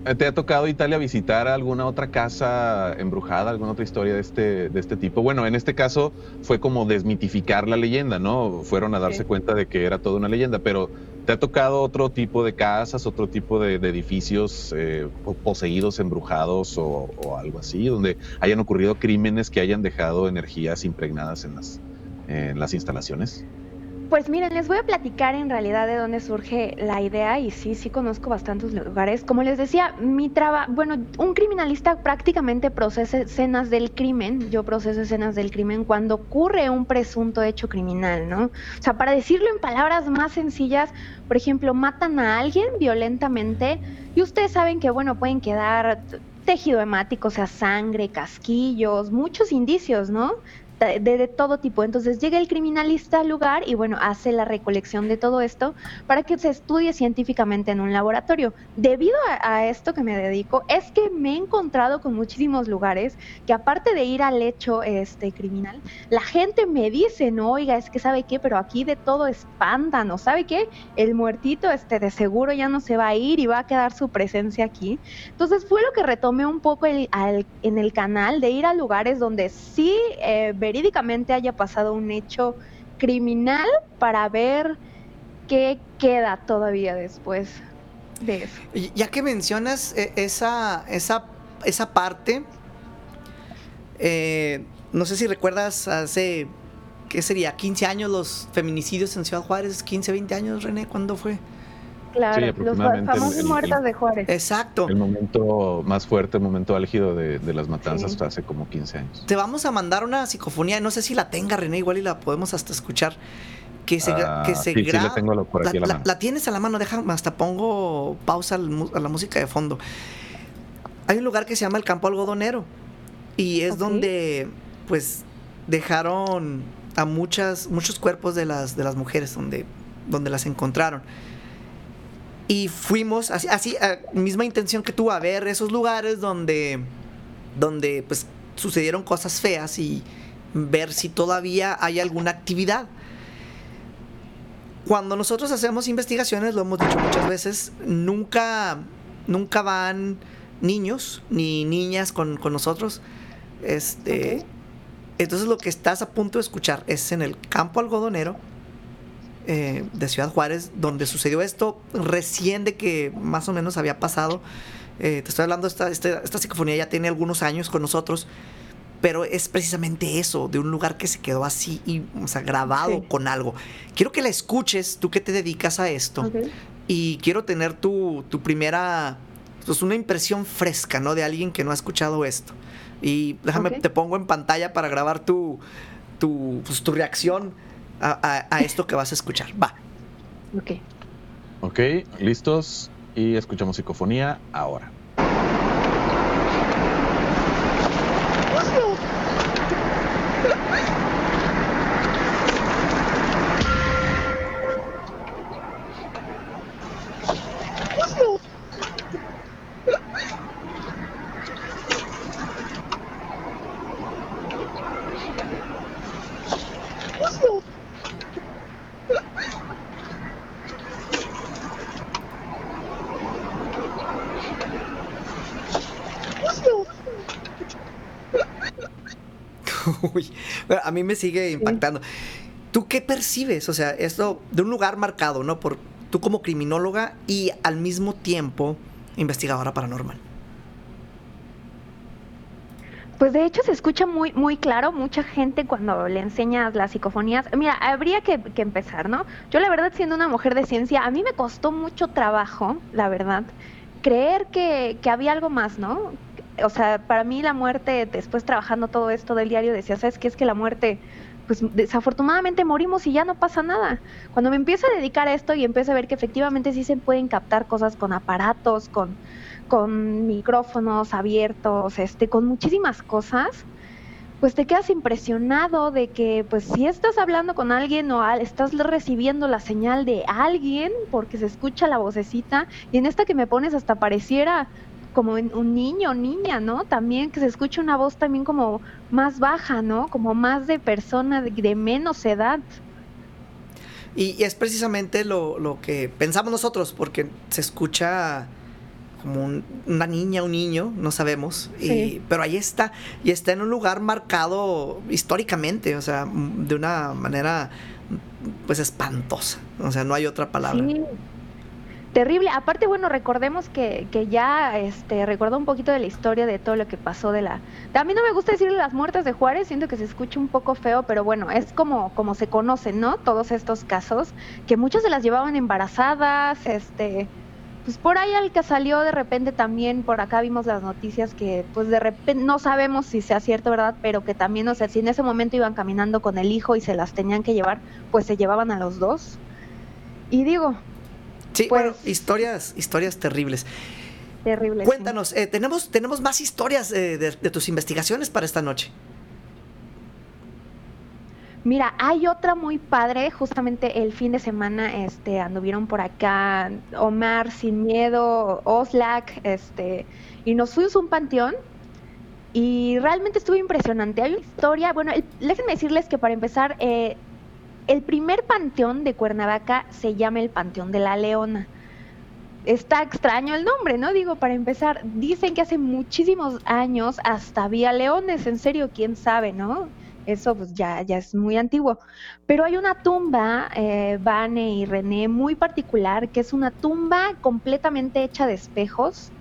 Eh, ¿Te ha tocado Italia visitar alguna otra casa embrujada, alguna otra historia de este, de este tipo? Bueno, en este caso fue como desmitificar la leyenda, ¿no? Fueron a darse Sí. cuenta de que era toda una leyenda, pero ¿te ha tocado otro tipo de casas, otro tipo de, edificios eh, po- poseídos, embrujados o, algo así, donde hayan ocurrido crímenes que hayan dejado energías impregnadas en las instalaciones? Pues miren, les voy a platicar en realidad de dónde surge la idea y sí, sí conozco bastantes lugares. Como les decía, mi trabajo, bueno, un criminalista prácticamente procesa escenas del crimen, yo proceso escenas del crimen cuando ocurre un presunto hecho criminal, ¿no? O sea, para decirlo en palabras más sencillas, por ejemplo, matan a alguien violentamente y ustedes saben que, bueno, pueden quedar tejido hemático, o sea, sangre, casquillos, muchos indicios, ¿no? De, todo tipo. Entonces llega el criminalista al lugar y bueno, hace la recolección de todo esto para que se estudie científicamente en un laboratorio. Debido a, esto que me dedico, es que me he encontrado con muchísimos lugares que aparte de ir al hecho este criminal, la gente me dice, no, oiga, es que sabe qué, pero aquí de todo espantan, ¿o sabe qué? El muertito este de seguro ya no se va a ir y va a quedar su presencia aquí. Entonces fue lo que retomé un poco el- en el canal de ir a lugares donde sí eh, verídicamente haya pasado un hecho criminal para ver qué queda todavía después de eso. Ya que mencionas eh, esa, esa, esa parte, eh, no sé si recuerdas hace, ¿qué sería? 15 años los feminicidios en Ciudad Juárez, 15, 20 años, René, ¿cuándo fue? Claro, los aproximadamente el- famosos el- muertos de Juárez. Exacto. El momento más fuerte, el momento álgido de, de las matanzas Sí. fue hace como 15 años. Te vamos a mandar una psicofonía, no sé si la tenga René, igual y la podemos hasta escuchar. Que se, gra- Ah, que se sí, sí, la graba. tengo por aquí a la la, mano. la tienes a la mano, déjame, hasta pongo pausa a la música de fondo. Hay un lugar que se llama el Campo Algodonero y es Ok. donde, pues, dejaron a muchas, muchos cuerpos de las, de las mujeres donde, donde las encontraron. Y fuimos, así, así a- misma intención que tú, a ver esos lugares donde, donde pues, sucedieron cosas feas y ver si todavía hay alguna actividad. cuando nosotros hacemos investigaciones, lo hemos dicho muchas veces, nunca, nunca van niños ni niñas con, con nosotros. Este. Entonces lo que estás a punto de escuchar es en el campo algodonero eh, de Ciudad Juárez, donde sucedió esto recién de que más o menos había pasado. Eh, te estoy hablando, esta, esta, esta psicofonía ya tiene algunos años con nosotros, pero es precisamente eso, de un lugar que se quedó así, y, o sea, grabado Sí. con algo. Quiero que la escuches, tú que te dedicas a esto, y quiero tener tu, tu primera, pues una impresión fresca, ¿no? De alguien que no ha escuchado esto. Y déjame, te pongo en pantalla para grabar tu, tu, pues, tu reacción a, a- a esto que vas a escuchar. Va. Ok. Ok, listos y escuchamos psicofonía ahora. Uy, bueno, a mí me sigue impactando. ¿Tú qué percibes? O sea, esto de un lugar marcado, ¿no? Por tú como criminóloga y al mismo tiempo investigadora paranormal. Pues de hecho se escucha muy, muy claro, mucha gente cuando le enseñas las psicofonías. Mira, habría que, que empezar, ¿no? Yo la verdad, siendo una mujer de ciencia, a mí me costó mucho trabajo, la verdad, creer que, que había algo más, ¿no? O sea, para mí la muerte, después trabajando todo esto del diario, decía, ¿sabes qué? Es que la muerte, pues desafortunadamente morimos y ya no pasa nada. Cuando me empiezo a dedicar a esto y empiezo a ver que efectivamente sí se pueden captar cosas con aparatos, con con micrófonos abiertos, este, con muchísimas cosas, pues te quedas impresionado de que, pues si estás hablando con alguien o estás recibiendo la señal de alguien, porque se escucha la vocecita, y en esta que me pones hasta pareciera como en un niño niña, ¿no? También que se escucha una voz también como más baja, ¿no? Como más de persona de, de menos edad. Y, y es precisamente lo, lo que pensamos nosotros, porque se escucha como un- una niña, un niño, no sabemos. y- pero ahí está, y está en un lugar marcado históricamente, o sea, de una manera pues espantosa. O sea, no hay otra palabra. Sí. Terrible. Aparte, bueno, recordemos que, que ya este, recuerdo un poquito de la historia de todo lo que pasó de la... A mí no me gusta decirle las muertes de Juárez, siento que se escucha un poco feo, pero bueno, es como, como se conocen, ¿no? Todos estos casos, que muchas se las llevaban embarazadas, este... Pues por ahí al que salió de repente también, por acá vimos las noticias que pues de repente, no sabemos si sea cierto, ¿verdad? Pero que también, o sea, si en ese momento iban caminando con el hijo y se las tenían que llevar, pues se llevaban a los dos. Y digo, Sí, Pues- bueno, historias, historias terribles. terrible. sí. Cuéntanos, eh, tenemos, tenemos más historias eh, de, de tus investigaciones para esta noche. Mira, hay otra muy padre, justamente el fin de semana este anduvieron por acá Omar Sin Miedo, Oslak, este y nos fuimos a un panteón y realmente estuvo impresionante. Hay una historia, bueno, el- déjenme decirles que para empezar eh, el primer panteón de Cuernavaca se llama el Panteón de la Leona. Está extraño el nombre, ¿no? Digo, para empezar, dicen que hace muchísimos años hasta había leones, en serio, quién sabe, ¿no? Eso pues ya, ya es muy antiguo. Pero hay una tumba, eh, Vane y René, muy particular, que es una tumba completamente hecha de espejos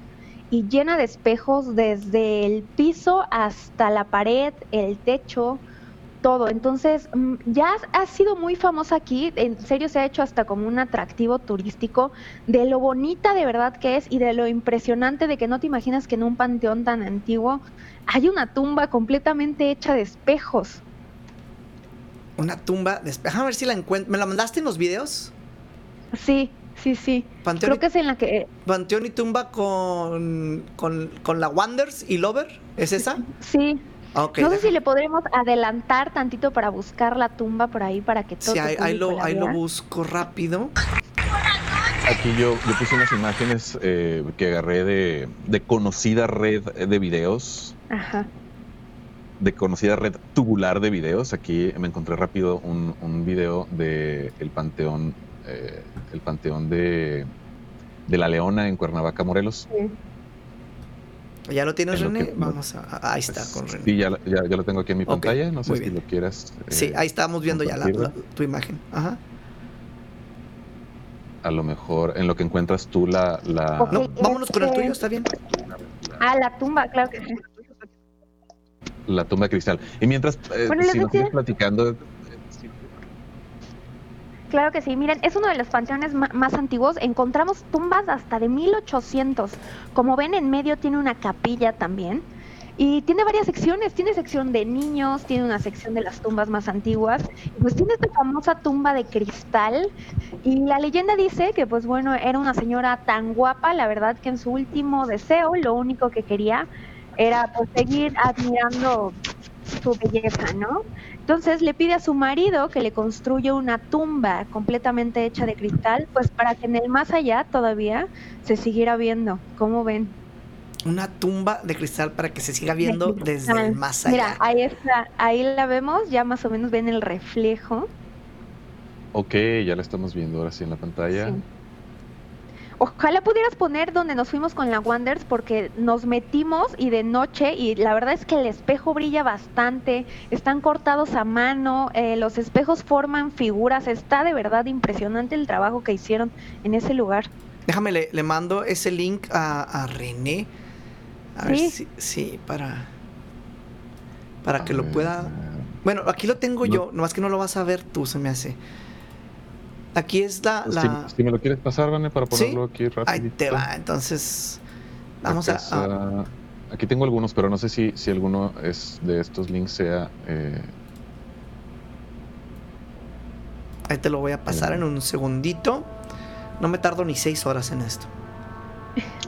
y llena de espejos desde el piso hasta la pared, el techo, todo. Entonces, mm, ya ha sido muy famosa aquí, en serio se ha hecho hasta como un atractivo turístico de lo bonita de verdad que es y de lo impresionante de que no te imaginas que en un panteón tan antiguo hay una tumba completamente hecha de espejos. Una tumba. de- Déjame ver si la encuentro. ¿Me la mandaste en los videos? Sí, sí, sí. Panteón, Creo y, que es en la que... Panteón y tumba con, con, con la Wonders y Lover. ¿Es esa? Sí. Ah, no sé deja- si le podremos adelantar tantito para buscar la tumba por ahí para que todo Sí, ahí, lo, ahí lo busco rápido. Aquí yo, yo puse unas imágenes eh, que agarré de, de conocida red de videos, Ajá. de conocida red tubular de videos. Aquí me encontré rápido un, un video de el panteón eh, el panteón de, de La Leona en Cuernavaca, Morelos. ¿Ya lo tienes, En lo René? que- Vamos a. Ahí está, con René. Sí, ya, lo- ya, ya lo tengo aquí en mi Ok, pantalla. No sé si bien. lo quieras. eh, Sí, ahí estamos viendo ya la- la- tu imagen. Ajá. A lo mejor en lo que encuentras tú la. la. No, Eh, vámonos con el este- tuyo, ¿está bien? Ah, la tumba, claro que sí. la tumba de cristal. Y mientras, eh, Bueno, les si nos sigues platicando, Claro que sí, miren, es uno de los panteones más antiguos. Encontramos tumbas hasta de 1800. Como ven, en medio tiene una capilla también. Y tiene varias secciones. Tiene sección de niños, tiene una sección de las tumbas más antiguas. Pues tiene esta famosa tumba de cristal. Y la leyenda dice que, pues bueno, era una señora tan guapa, la verdad que en su último deseo, lo único que quería era pues, seguir admirando su belleza, ¿no? Entonces le pide a su marido que le construya una tumba completamente hecha de cristal, pues para que en el más allá todavía se siguiera viendo. ¿Cómo ven? Una tumba de cristal para que se siga viendo De desde el más allá. Mira, ahí está, ahí la vemos, ya más o menos ven el reflejo. ok, ya la estamos viendo ahora sí en la pantalla. Sí. Ojalá pudieras poner donde nos fuimos con la Wonders porque nos metimos y de noche y la verdad es que el espejo brilla bastante, están cortados a mano, eh, los espejos forman figuras, está de verdad impresionante el trabajo que hicieron en ese lugar. Déjame, le, le mando ese link a, a René. A ver Sí. si. Sí, para. Para que lo ver, pueda. Bueno, aquí lo tengo No. yo, nomás que no lo vas a ver tú, se me hace. Aquí es la. pues, la... Si, si me lo quieres pasar, Vane, para ¿Sí? ponerlo aquí rápido. Ahí te va, entonces. Vamos a. a- Aquí tengo algunos, pero no sé si, si alguno es de estos links sea. eh, ahí te lo voy a pasar en un segundito. No me tardo ni seis horas en esto.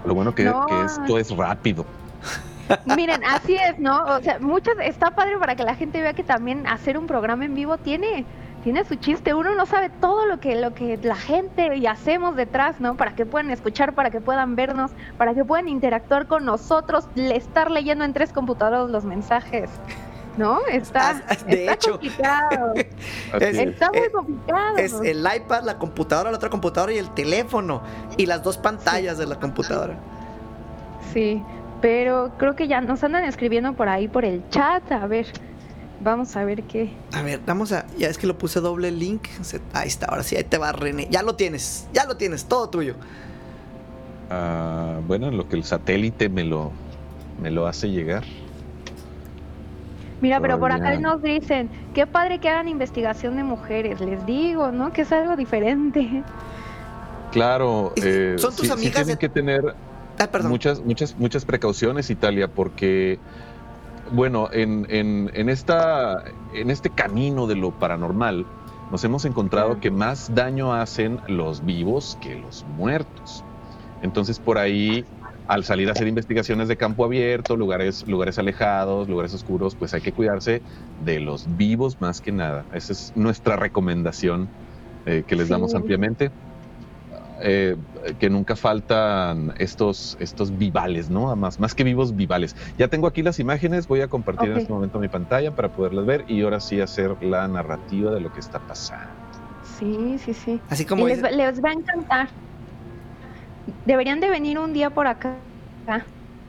lo bueno que, No. que esto es rápido. [LAUGHS] Miren, así es, ¿no? O sea, muchas, está padre para que la gente vea que también hacer un programa en vivo tiene, tiene su chiste. Uno no sabe todo lo que, lo que la gente y hacemos detrás, ¿no? Para que puedan escuchar, para que puedan vernos, para que puedan interactuar con nosotros, le- estar leyendo en tres computadoras los mensajes. ¿No? Está, Ah, de está hecho. complicado. [LAUGHS] Es. Está muy eh, complicado. Es el iPad, la computadora, la otra computadora y el teléfono. Y las dos pantallas de la computadora. Sí, pero creo que ya nos andan escribiendo por ahí por el chat. A ver, vamos a ver qué. A ver, vamos a. Ya es que lo puse doble link. Se- Ahí está, ahora sí, ahí te va René. Ya lo tienes, ya lo tienes, todo tuyo. Ah, bueno, en lo que el satélite me lo, me lo hace llegar. Mira, pero por acá nos dicen, qué padre que hagan investigación de mujeres, les digo, ¿no? Que es algo diferente. Claro, ¿Y eh, son tus sí- sí amigas tienen de- que tener Ah, muchas, muchas, muchas precauciones, Italia, porque, bueno, en, en, en, esta, en este camino de lo paranormal, nos hemos encontrado que más daño hacen los vivos que los muertos. Entonces, por ahí, al salir a hacer investigaciones de campo abierto, lugares, lugares alejados, lugares oscuros, pues hay que cuidarse de los vivos más que nada. Esa es nuestra recomendación eh, que les damos ampliamente. Eh, que nunca faltan estos, estos vivales, ¿no? Más, más que vivos, vivales. Ya tengo aquí las imágenes, voy a compartir en este momento mi pantalla para poderlas ver y ahora sí hacer la narrativa de lo que está pasando. Sí, sí, sí. Así Y como les, les va a encantar. Deberían de venir un día por acá.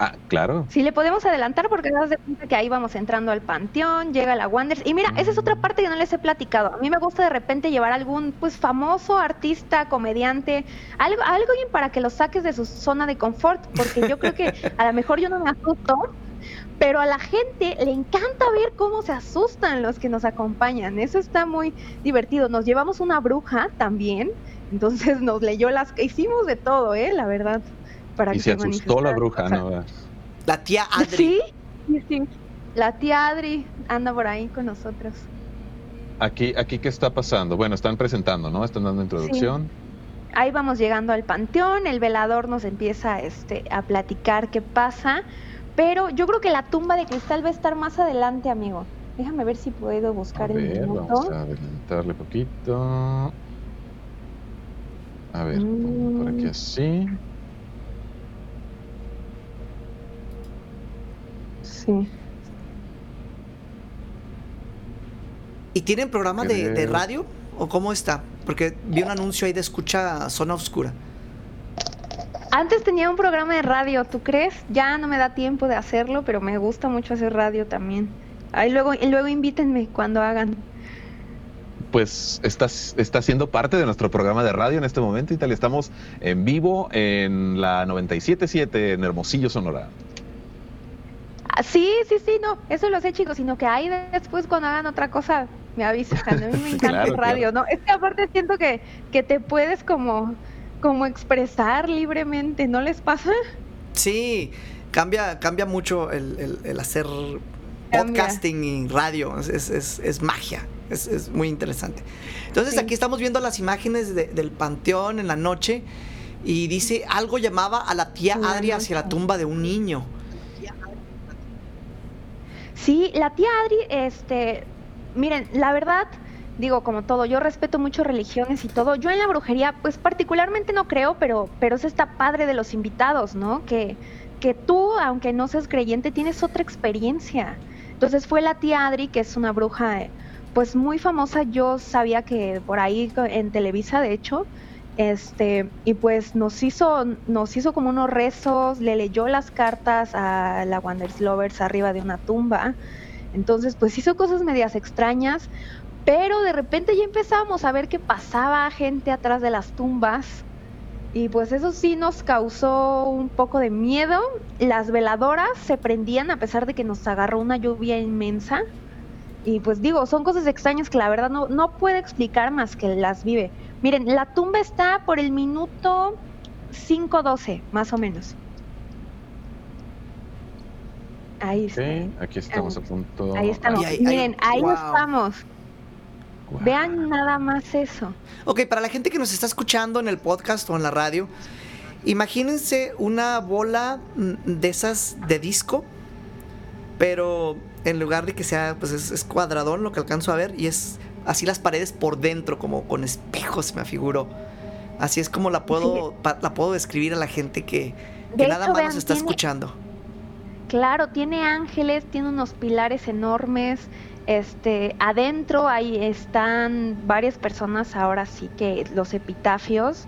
Ah, claro. Si le podemos adelantar porque das de cuenta que ahí vamos entrando al panteón, llega la Wonders. Y mira, esa es otra parte que no les he platicado. A mí me gusta de repente llevar algún pues famoso artista, comediante, algo, alguien para que lo saques de su zona de confort, porque yo creo que [LAUGHS] a lo mejor yo no me asusto, pero a la gente le encanta ver cómo se asustan los que nos acompañan. Eso está muy divertido. Nos llevamos una bruja también, entonces nos leyó las hicimos de todo, eh, la verdad. Para Y que se asustó la bruja, O sea, ¿no? la tía Adri. Sí, sí, sí. La tía Adri anda por ahí con nosotros. Aquí, aquí, ¿qué está pasando? Bueno, están presentando, ¿no? Están dando introducción. Ahí vamos llegando al panteón, el velador nos empieza este, a platicar qué pasa, pero yo creo que la tumba de cristal va a estar más adelante, amigo. Déjame ver si puedo A buscar el ver, minuto. vamos a adelantarle poquito. A ver, pongo por aquí Mm. así. Sí. ¿Y tienen programa de, radio? ¿O cómo está? Porque vi un anuncio ahí de escucha zona oscura. Antes tenía un programa de radio, ¿tú crees? Ya no me da tiempo de hacerlo, pero me gusta mucho hacer radio también. Ahí luego, y luego invítenme cuando hagan. Pues estás, está siendo parte de nuestro programa de radio en este momento, Italia. Estamos en vivo en la 97.7 en Hermosillo, Sonora. Sí, sí, sí, no, eso lo sé, chicos, sino que ahí después cuando hagan otra cosa me avisan. A mí me [LAUGHS] encanta Claro, el radio, ¿no? Es que aparte siento que, que te puedes como, como expresar libremente, ¿no les pasa? Sí, cambia, cambia mucho el, el- el hacer Cambia. podcasting y radio. Es, es- es- es magia. Es, es muy interesante. Entonces Sí. aquí estamos viendo las imágenes de- del panteón en la noche y dice algo llamaba a la tía En la Adri hacia la tumba de un niño. Sí, la tía Adri, este, miren, la verdad, digo, como todo, yo respeto mucho religiones y todo. Yo en la brujería, pues particularmente no creo, pero, pero eso está padre de los invitados, ¿no? Que, que tú, aunque no seas creyente, tienes otra experiencia. Entonces fue la tía Adri, que es una bruja, eh, pues muy famosa. Yo sabía que por ahí en Televisa, de hecho, este, y pues nos hizo, nos hizo como unos rezos, le leyó las cartas a la Wanderers Lovers arriba de una tumba. Entonces, pues hizo cosas medias extrañas, pero de repente ya empezábamos a ver que pasaba gente atrás de las tumbas. Y pues eso sí nos causó un poco de miedo. Las veladoras se prendían a pesar de que nos agarró una lluvia inmensa. Y pues digo, son cosas extrañas que la verdad no, no puede explicar más que las vive. Miren, la tumba está por el minuto 5.12, más o menos. Ahí está. Ok, aquí estamos a punto. Ahí estamos. Y ahí- ahí- Miren, ahí wow. estamos. Vean nada más eso. Ok, para la gente que nos está escuchando en el podcast o en la radio, imagínense una bola mm, de esas de disco, pero en lugar de que sea, pues es, es cuadradón lo que alcanzo a ver y es así las paredes por dentro, como con espejos, me figuro. Así es como la puedo, pa- la puedo describir a la gente que, nada hecho, más vean, nos está tiene- escuchando. Claro, tiene ángeles, tiene unos pilares enormes. Este, adentro ahí están varias personas ahora sí que los epitafios.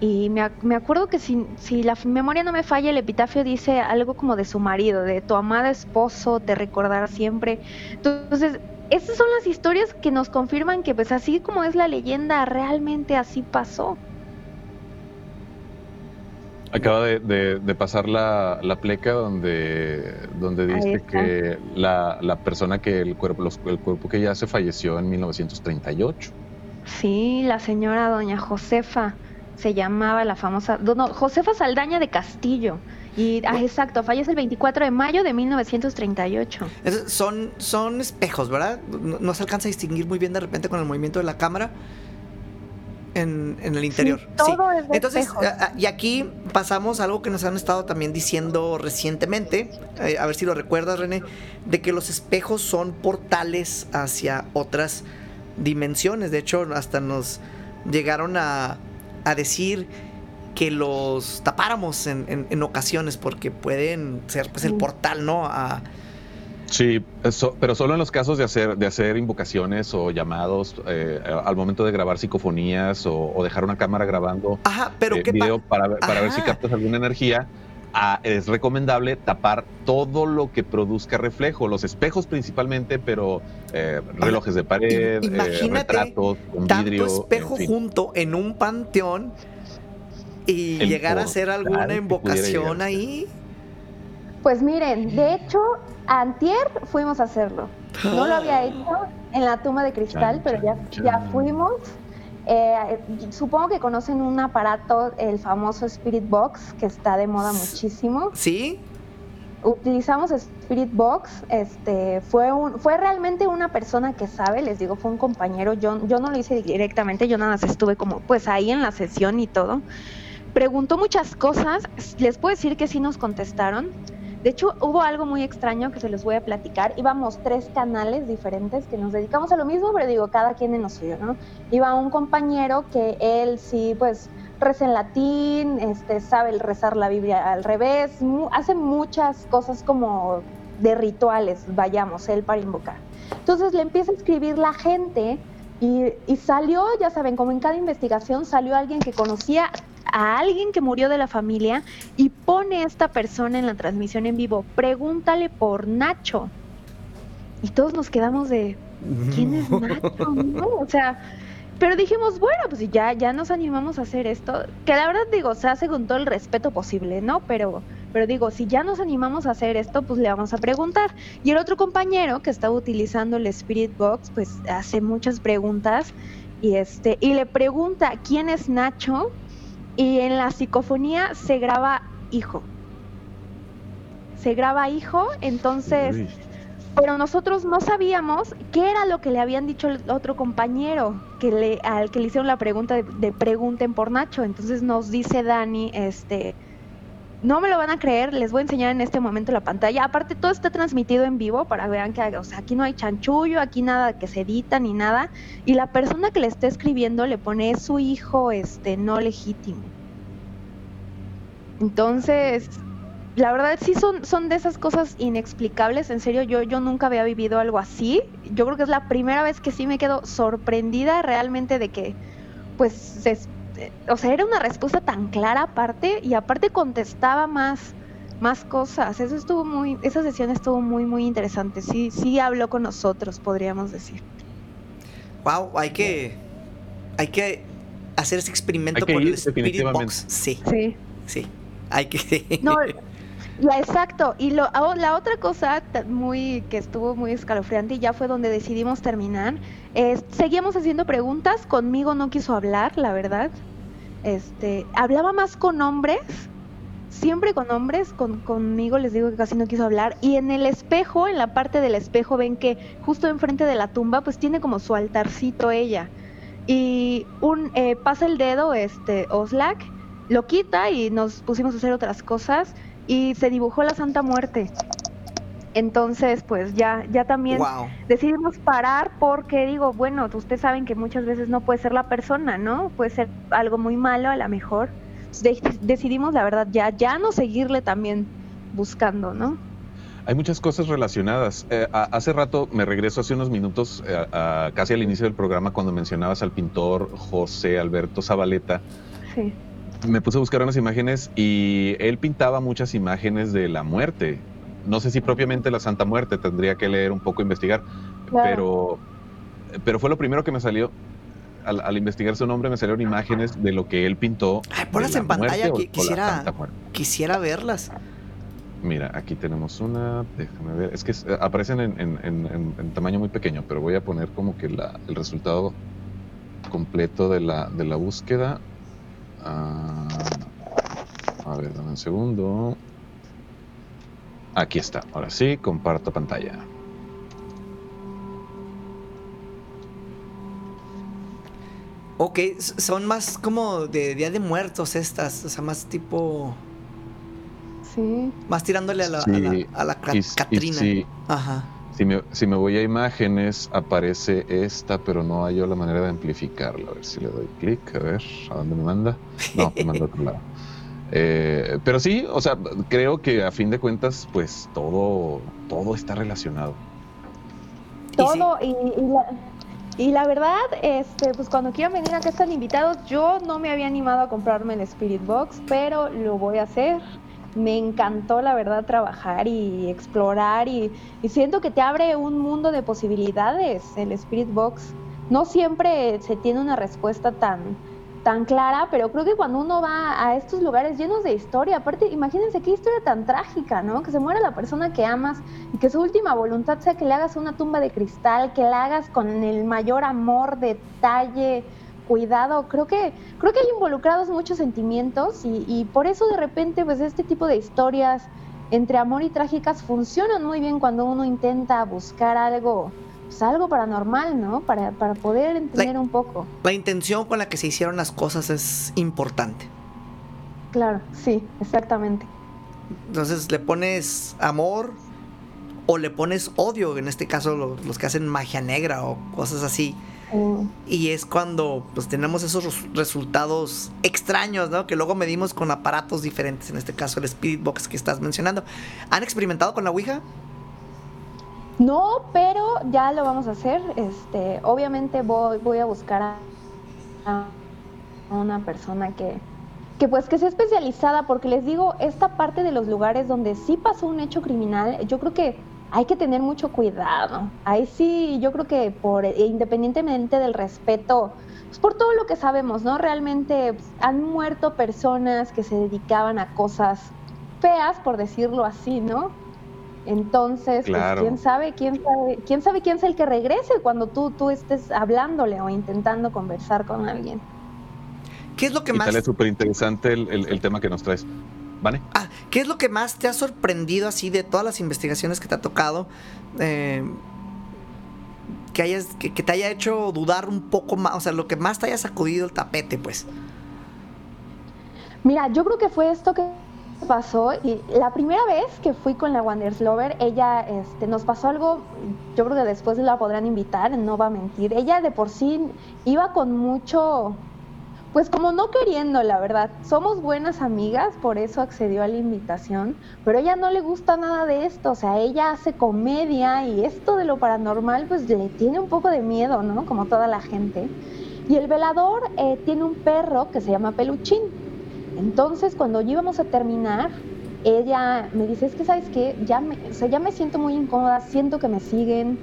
Y me, ac- me acuerdo que si, si la memoria no me falla, el epitafio dice algo como de su marido, de tu amado esposo, te recordará siempre. Entonces, esas son las historias que nos confirman que pues así como es la leyenda, realmente así pasó. Acaba de, de- de pasar la, la pleca donde, donde dice que la, la persona que el cuerpo, los- el cuerpo que ya se falleció en 1938. Sí, la señora doña Josefa se llamaba la famosa, no, Josefa Saldaña de Castillo. Y ah, exacto, fallece el 24 de mayo de 1938. Es- son, son espejos, ¿verdad? No, no se alcanza a distinguir muy bien de repente con el movimiento de la cámara en, en el interior. todo es de Entonces, espejos. y aquí pasamos a algo que nos han estado también diciendo recientemente, eh, a ver si lo recuerdas, René, de que los espejos son portales hacia otras dimensiones. De hecho, hasta nos llegaron a, a decir que los tapáramos en, en- en ocasiones porque pueden ser pues el portal, ¿no? A, Sí, eso- pero solo en los casos de hacer, de hacer invocaciones o llamados eh, al momento de grabar psicofonías o, o dejar una cámara grabando Ajá, pero eh, ¿qué pa- video para, ver- para ver si captas alguna energía. Ah, es recomendable tapar todo lo que produzca reflejo, los espejos principalmente, pero eh, relojes de pared, eh, imagínate retratos con tanto vidrio. espejo en fin. junto en un panteón y El llegar a hacer alguna invocación ahí. Pues miren, de hecho, antier fuimos a hacerlo. No lo había hecho en la tumba de cristal, Chan, pero ya, chan, ya chan. fuimos. Eh, supongo que conocen un aparato, el famoso Spirit Box, que está de moda muchísimo. ¿Sí? utilizamos Spirit Box, este, fue un, fue realmente una persona que sabe, les digo, fue un compañero, yo, yo no lo hice directamente, yo nada más estuve como pues ahí en la sesión y todo. Preguntó muchas cosas, les puedo decir que sí nos contestaron. De hecho, hubo algo muy extraño que se los voy a platicar. Íbamos tres canales diferentes que nos dedicamos a lo mismo, pero digo, cada quien en lo ¿no? Iba un compañero que él sí, pues, reza en latín, este, sabe el rezar la Biblia al revés, hace muchas cosas como de rituales, vayamos, él para invocar. Entonces le empieza a escribir la gente Y, y salió, ya saben, como en cada investigación salió alguien que conocía a alguien que murió de la familia y pone a esta persona en la transmisión en vivo, pregúntale por Nacho. Y todos nos quedamos de, ¿quién es Nacho? ¿No? O sea, pero dijimos, bueno, pues ya, ya nos animamos a hacer esto, que la verdad digo, se hace con todo el respeto posible, ¿no? Pero, pero digo, si ya nos animamos a hacer esto, pues le vamos a preguntar. Y el otro compañero que estaba utilizando el Spirit Box, pues hace muchas preguntas y este, y le pregunta quién es Nacho, y en la psicofonía se graba hijo. Se graba hijo, entonces Uy. pero nosotros no sabíamos qué era lo que le habían dicho el otro compañero que le, al que le hicieron la pregunta de, de pregunten por Nacho. Entonces nos dice Dani, este, no me lo van a creer, les voy a enseñar en este momento la pantalla. Aparte todo está transmitido en vivo para vean que, o sea, aquí no hay chanchullo, aquí nada que se edita ni nada. Y la persona que le está escribiendo le pone "Es su hijo, este, no legítimo. Entonces, la verdad sí son, son de esas cosas inexplicables, en serio, yo, yo nunca había vivido algo así. Yo creo que es la primera vez que sí me quedo sorprendida realmente de que, pues, se- o sea, era una respuesta tan clara aparte y aparte contestaba más, más cosas. Eso estuvo muy, esa sesión estuvo muy, muy interesante. Sí, sí habló con nosotros, podríamos decir. Wow, hay que. Hay que hacer ese experimento con el Spirit. Box. Sí, Sí. sí. Hay que. [LAUGHS] No, la, exacto. Y lo, ah, la otra cosa muy que estuvo muy escalofriante y ya fue donde decidimos terminar. es, seguíamos haciendo preguntas. Conmigo no quiso hablar, la verdad. Este, hablaba más con hombres. Siempre con hombres, con, conmigo les digo que casi no quiso hablar. Y en el espejo, en la parte del espejo, ven que justo enfrente de la tumba, pues tiene como su altarcito ella. Y un eh, pasa el dedo, este, Oslak, lo quita y nos pusimos a hacer otras cosas y se dibujó la Santa Muerte. Entonces, pues ya, ya también wow. decidimos parar porque digo, bueno, ustedes saben que muchas veces no puede ser la persona, ¿no? Puede ser algo muy malo a lo mejor. De- decidimos, la verdad, ya, ya no seguirle también buscando, ¿no? Hay muchas cosas relacionadas. Eh, a- hace rato me regreso hace unos minutos, eh, a- casi al inicio del programa, cuando mencionabas al pintor José Alberto Zabaleta. Sí. Me puse a buscar unas imágenes y él pintaba muchas imágenes de la muerte. No sé si propiamente la Santa Muerte, tendría que leer un poco, investigar, Claro. pero, pero fue lo primero que me salió. Al, al investigar su nombre me salieron imágenes de lo que él pintó. Ay, ponlas la en pantalla, o- quisiera-. Quisiera verlas. Mira, aquí tenemos una, déjame ver, es que eh, aparecen en, en- en- en- en tamaño muy pequeño, pero voy a poner como que la- el resultado completo de la, de la búsqueda. Ah, a ver, dame un segundo. Aquí está, ahora sí, comparto pantalla. Ok, son más como de Día de Muertos estas, o sea, más tipo... Sí. Más tirándole a la, a Sí, la, a la Y, y Catrina. si, Ajá. si me, si me voy a imágenes, aparece esta, pero no hallo la manera de amplificarla. A ver si le doy clic, a ver, ¿a dónde me manda? No, me manda a otro lado. Eh, pero sí, o sea, creo que a fin de cuentas, pues todo, todo está relacionado. Y sí. todo y, y la, y la verdad este pues cuando quieran venir acá están invitados yo no me había animado a comprarme el Spirit Box pero lo voy a hacer me encantó la verdad trabajar y explorar y, y siento que te abre un mundo de posibilidades el Spirit Box no siempre se tiene una respuesta tan tan clara, pero creo que cuando uno va a estos lugares llenos de historia, aparte, imagínense qué historia tan trágica, ¿no? Que se muera la persona que amas y que su última voluntad sea que le hagas una tumba de cristal, que la hagas con el mayor amor, detalle, cuidado. Creo que, creo que hay involucrados muchos sentimientos y, y por eso de repente, pues este tipo de historias entre amor y trágicas funcionan muy bien cuando uno intenta buscar algo, pues algo paranormal, ¿no? Para, para poder entender un poco. La intención con la que se hicieron las cosas es importante. Claro, sí, exactamente. Entonces le pones amor o le pones odio, en este caso lo- los, que hacen magia negra o cosas así. Y es cuando pues tenemos esos res- resultados extraños, ¿no? Que luego medimos con aparatos diferentes, en este caso el Spirit Box que estás mencionando. ¿Han experimentado con la Ouija? No, pero ya lo vamos a hacer. Este, obviamente voy, a buscar a, a una persona que, que pues que sea especializada, porque les digo, esta parte de los lugares donde sí pasó un hecho criminal, yo creo que hay que tener mucho cuidado. Ahí sí, yo creo que por e independientemente del respeto, pues por todo lo que sabemos, ¿no? Realmente pues, han muerto personas que se dedicaban a cosas feas, por decirlo así, ¿no? Entonces, pues, quién sabe, quién sabe, quién sabe quién es el que regrese cuando tú, tú estés hablándole o intentando conversar con alguien. ¿Qué es lo que Y más tal es súper interesante el, el- el tema que nos traes. ¿Vale? Ah, ¿qué es lo que más te ha sorprendido así de todas las investigaciones que te ha tocado? eh, que, hayas, que, que te haya hecho dudar un poco más, o sea, lo que más te haya sacudido el tapete, pues. Mira, yo creo que fue esto que pasó y la primera vez que fui con la Wonders Lover, ella este, nos pasó algo, yo creo que después la podrán invitar, no va a mentir. Ella de por sí iba con mucho, pues como no queriendo, la verdad. Somos buenas amigas, por eso accedió a la invitación, pero ella no le gusta nada de esto, o sea, ella hace comedia y esto de lo paranormal pues le tiene un poco de miedo, ¿no? Como toda la gente. Y el velador eh, tiene un perro que se llama Peluchín. Entonces, cuando íbamos a terminar, ella me dice, es que, ¿sabes qué? Ya me, ya me siento muy incómoda, siento que me siguen,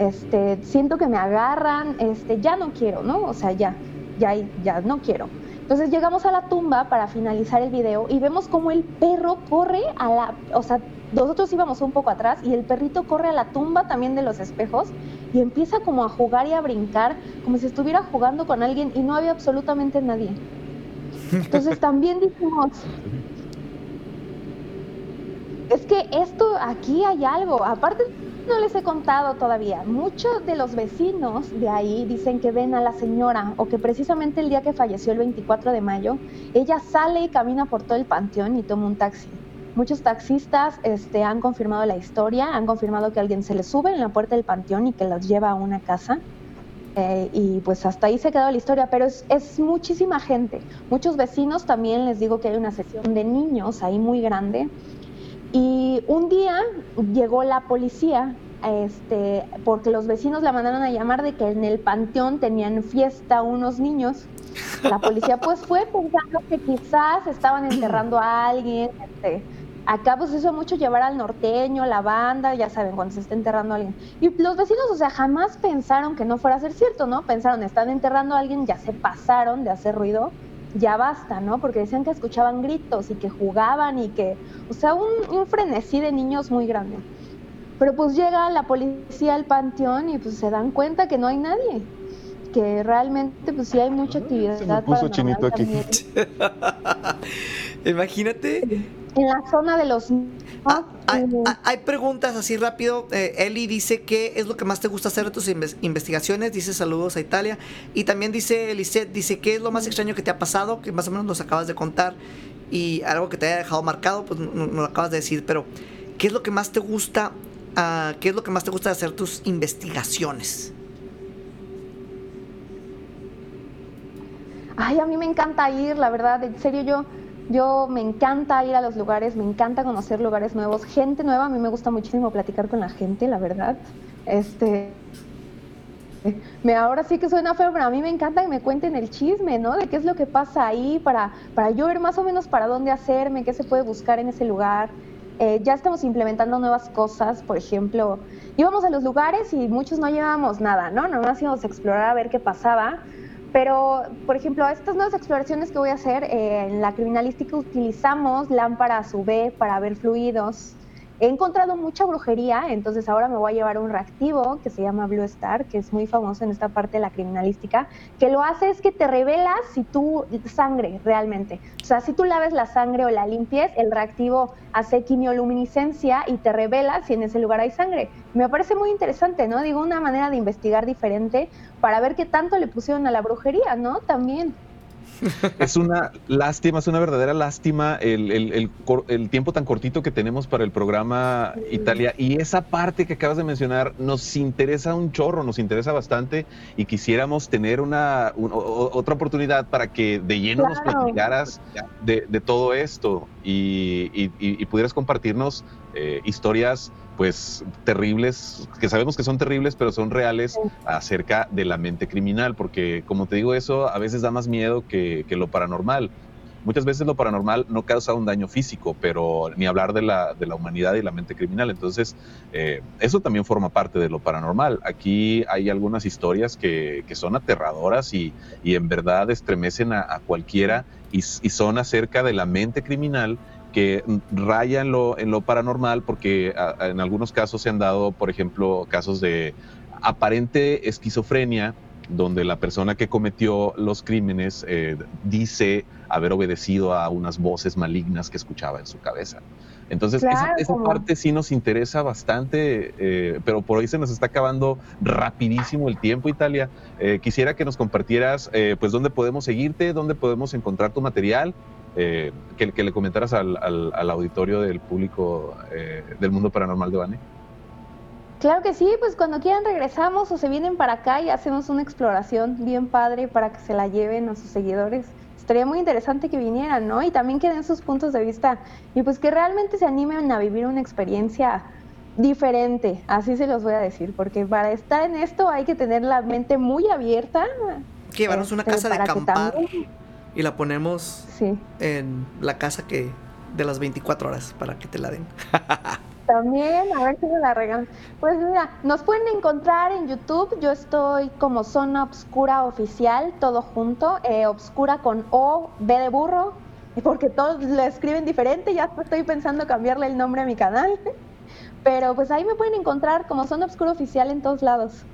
este, siento que me agarran, este, ya no quiero, ¿no? O sea, ya, ya, ya no quiero. Entonces llegamos a la tumba para finalizar el video y vemos como el perro corre a la, o sea, nosotros íbamos un poco atrás y el perrito corre a la tumba también de los espejos y empieza como a jugar y a brincar, como si estuviera jugando con alguien y no había absolutamente nadie. Entonces también dijimos, es que esto aquí hay algo, aparte no les he contado todavía, muchos de los vecinos de ahí dicen que ven a la señora o que precisamente el día que falleció el 24 de mayo, ella sale y camina por todo el panteón y toma un taxi. Muchos taxistas este, han confirmado la historia, han confirmado que alguien se le sube en la puerta del panteón y que los lleva a una casa. Eh, y pues hasta ahí se quedó la historia, pero es, es muchísima gente. Muchos vecinos también les digo que hay una sesión de niños ahí muy grande. Y un día llegó la policía, este, porque los vecinos la mandaron a llamar de que en el panteón tenían fiesta unos niños. La policía pues fue pensando que quizás estaban enterrando a alguien. Este, acá pues eso mucho llevar al norteño, la banda, ya saben, cuando se está enterrando a alguien. Y los vecinos, o sea, jamás pensaron que no fuera a ser cierto, ¿no? Pensaron, están enterrando a alguien, ya se pasaron de hacer ruido, ya basta, ¿no? Porque decían que escuchaban gritos y que jugaban y que, o sea, un, un frenesí de niños muy grande. Pero pues llega la policía al panteón y pues se dan cuenta que no hay nadie, que realmente pues sí hay mucha actividad. Se me puso paranormal chinito aquí. también. [LAUGHS] Imagínate. En la zona de los... Ah, hay, eh, hay- hay preguntas así rápido. Eh, Eli dice qué es lo que más te gusta hacer de tus inves- investigaciones. Dice saludos a Italia. Y también dice Lisette, dice qué es lo más extraño que te ha pasado, que más o menos nos acabas de contar. Y algo que te haya dejado marcado, pues no, no lo acabas de decir. Pero, ¿qué es lo que más te gusta? ah, ¿Qué es lo que más te gusta de hacer tus investigaciones? Ay, a mí me encanta ir, la verdad, en serio yo, yo me encanta ir a los lugares, me encanta conocer lugares nuevos, gente nueva, a mí me gusta muchísimo platicar con la gente, la verdad. Este, me ahora sí que suena feo, pero a mí me encanta que me cuenten el chisme, ¿no? De qué es lo que pasa ahí para, para yo ver más o menos para dónde hacerme, qué se puede buscar en ese lugar. Eh, ya estamos implementando nuevas cosas, por ejemplo, íbamos a los lugares y muchos no llevábamos nada, ¿no? Nomás íbamos a explorar a ver qué pasaba. Pero, por ejemplo, estas nuevas exploraciones que voy a hacer, eh, en la criminalística utilizamos lámparas UV para ver fluidos. He encontrado mucha brujería, entonces ahora me voy a llevar un reactivo que se llama Blue Star, que es muy famoso en esta parte de la criminalística, que lo hace es que te revelas si tú sangre realmente. O sea, si tú laves la sangre o la limpies, el reactivo hace quimioluminiscencia y te revela si en ese lugar hay sangre. Me parece muy interesante, ¿no? Digo, una manera de investigar diferente para ver qué tanto le pusieron a la brujería, ¿no? También. [LAUGHS] Es una lástima, es una verdadera lástima el, el- el tiempo tan cortito que tenemos para el programa Italia. Y esa parte que acabas de mencionar nos interesa un chorro, nos interesa bastante y quisiéramos tener una, un- otra oportunidad para que de lleno nos platicaras de, de todo esto. y- y pudieras compartirnos eh, historias pues terribles, que sabemos que son terribles, pero son reales acerca de la mente criminal, porque como te digo, eso a veces da más miedo que, que lo paranormal. Muchas veces lo paranormal no causa un daño físico, pero ni hablar de la, de la humanidad y la mente criminal. Entonces, eh, eso también forma parte de lo paranormal. Aquí hay algunas historias que, que son aterradoras y, y en verdad estremecen a, a cualquiera y son acerca de la mente criminal que raya en lo, en lo paranormal porque a- a- en algunos casos se han dado, por ejemplo, casos de aparente esquizofrenia donde la persona que cometió los crímenes eh, dice haber obedecido a unas voces malignas que escuchaba en su cabeza. Entonces, esa- Claro, esa, parte sí nos interesa bastante, eh, pero por hoy se nos está acabando rapidísimo el tiempo, Italia. Eh, quisiera que nos compartieras, pues, dónde podemos seguirte, dónde podemos encontrar tu material, eh, que, que le comentaras al, al- al auditorio del público eh, del mundo paranormal de Bane. Claro que sí, pues cuando quieran regresamos o se vienen para acá y hacemos una exploración bien padre para que se la lleven a sus seguidores. Estaría muy interesante que vinieran, ¿no? Y también que den sus puntos de vista y pues que realmente se animen a vivir una experiencia diferente, así se los voy a decir, porque para estar en esto hay que tener la mente muy abierta. llevarnos una este, casa de para que acampar también- y la ponemos Sí, en la casa que de las 24 horas para que te la den. [LAUGHS] También, a ver si me la regalan. Pues mira, nos pueden encontrar en YouTube. Yo estoy como Zona Obscura Oficial, todo junto. eh, obscura con O, B de burro, porque todos lo escriben diferente. Ya estoy pensando cambiarle el nombre a mi canal. [LAUGHS] Pero pues ahí me pueden encontrar como Zona Obscura Oficial en todos lados.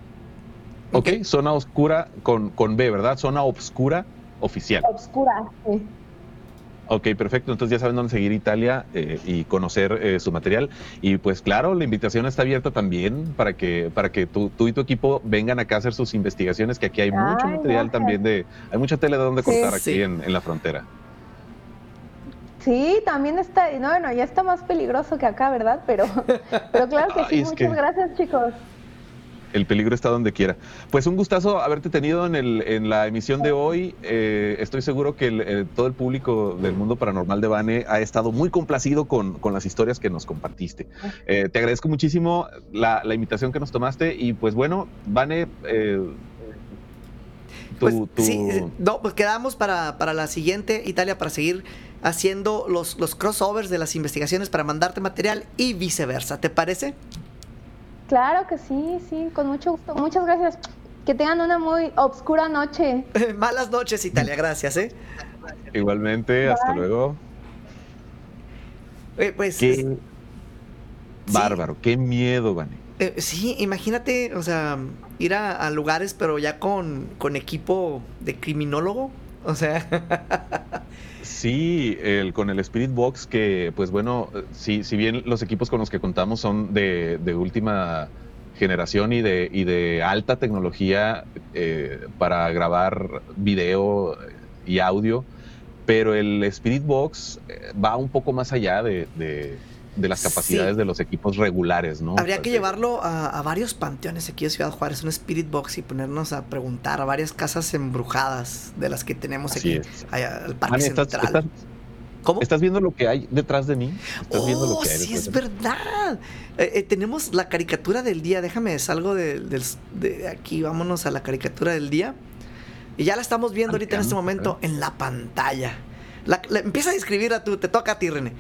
Ok, zona oscura con, con B, ¿verdad? Zona obscura oficial. Obscura, sí. Ok, perfecto. Entonces ya saben dónde seguir Italia eh, y conocer eh, su material. Y pues claro, la invitación está abierta también para que, para que tú, tú y tu equipo vengan acá a hacer sus investigaciones, que aquí hay mucho Ay, material gracias. también de... Hay mucha tela de donde Sí. cortar aquí Sí. en, en la frontera. Sí, también está, no, bueno, ya está más peligroso que acá, ¿verdad? Pero, [LAUGHS] pero claro que sí, muchas que- gracias chicos. El peligro está donde quiera. Pues un gustazo haberte tenido en, el, en la emisión de hoy. Eh, estoy seguro que el- el- todo el público del mundo paranormal de Bane ha estado muy complacido con, con las historias que nos compartiste. Eh, te agradezco muchísimo la, la invitación que nos tomaste y pues bueno, Bane, eh, Pues sí, eh, no, pues quedamos para, para la siguiente, Italia, para seguir haciendo los, los crossovers de las investigaciones para mandarte material y viceversa. ¿Te parece? Claro que sí, sí, con mucho gusto. Muchas gracias. Que tengan una muy obscura noche. [LAUGHS] Malas noches, Italia, gracias, ¿eh? igualmente, hasta luego. Eh, pues Qué bárbaro, qué miedo, Bane. eh, sí, imagínate, o sea, ir a, a lugares, pero ya con, con equipo de criminólogo. O sea, [LAUGHS] Sí, el, con el Spirit Box, que pues bueno, si, si bien los equipos con los que contamos son de, última generación y de, alta tecnología eh, para grabar video y audio, pero el Spirit Box eh, va un poco más allá de- de las Sí. capacidades de los equipos regulares, ¿no? habría que llevarlo a, a varios panteones aquí de Ciudad Juárez, un Spirit Box y ponernos a preguntar a varias casas embrujadas de las que tenemos Así aquí, es. allá al Parque ¿estás, Central. estás- ¿Cómo? estás viendo lo que hay detrás de mí? ¿Estás viendo lo Oh, que hay sí, es verdad. Eh, eh, tenemos la caricatura del día. Déjame, salgo de, de aquí, vámonos a la caricatura del día. Y ya la estamos viendo ahorita en este momento en la pantalla. La, la- empieza a describirla tú, te toca a ti, René.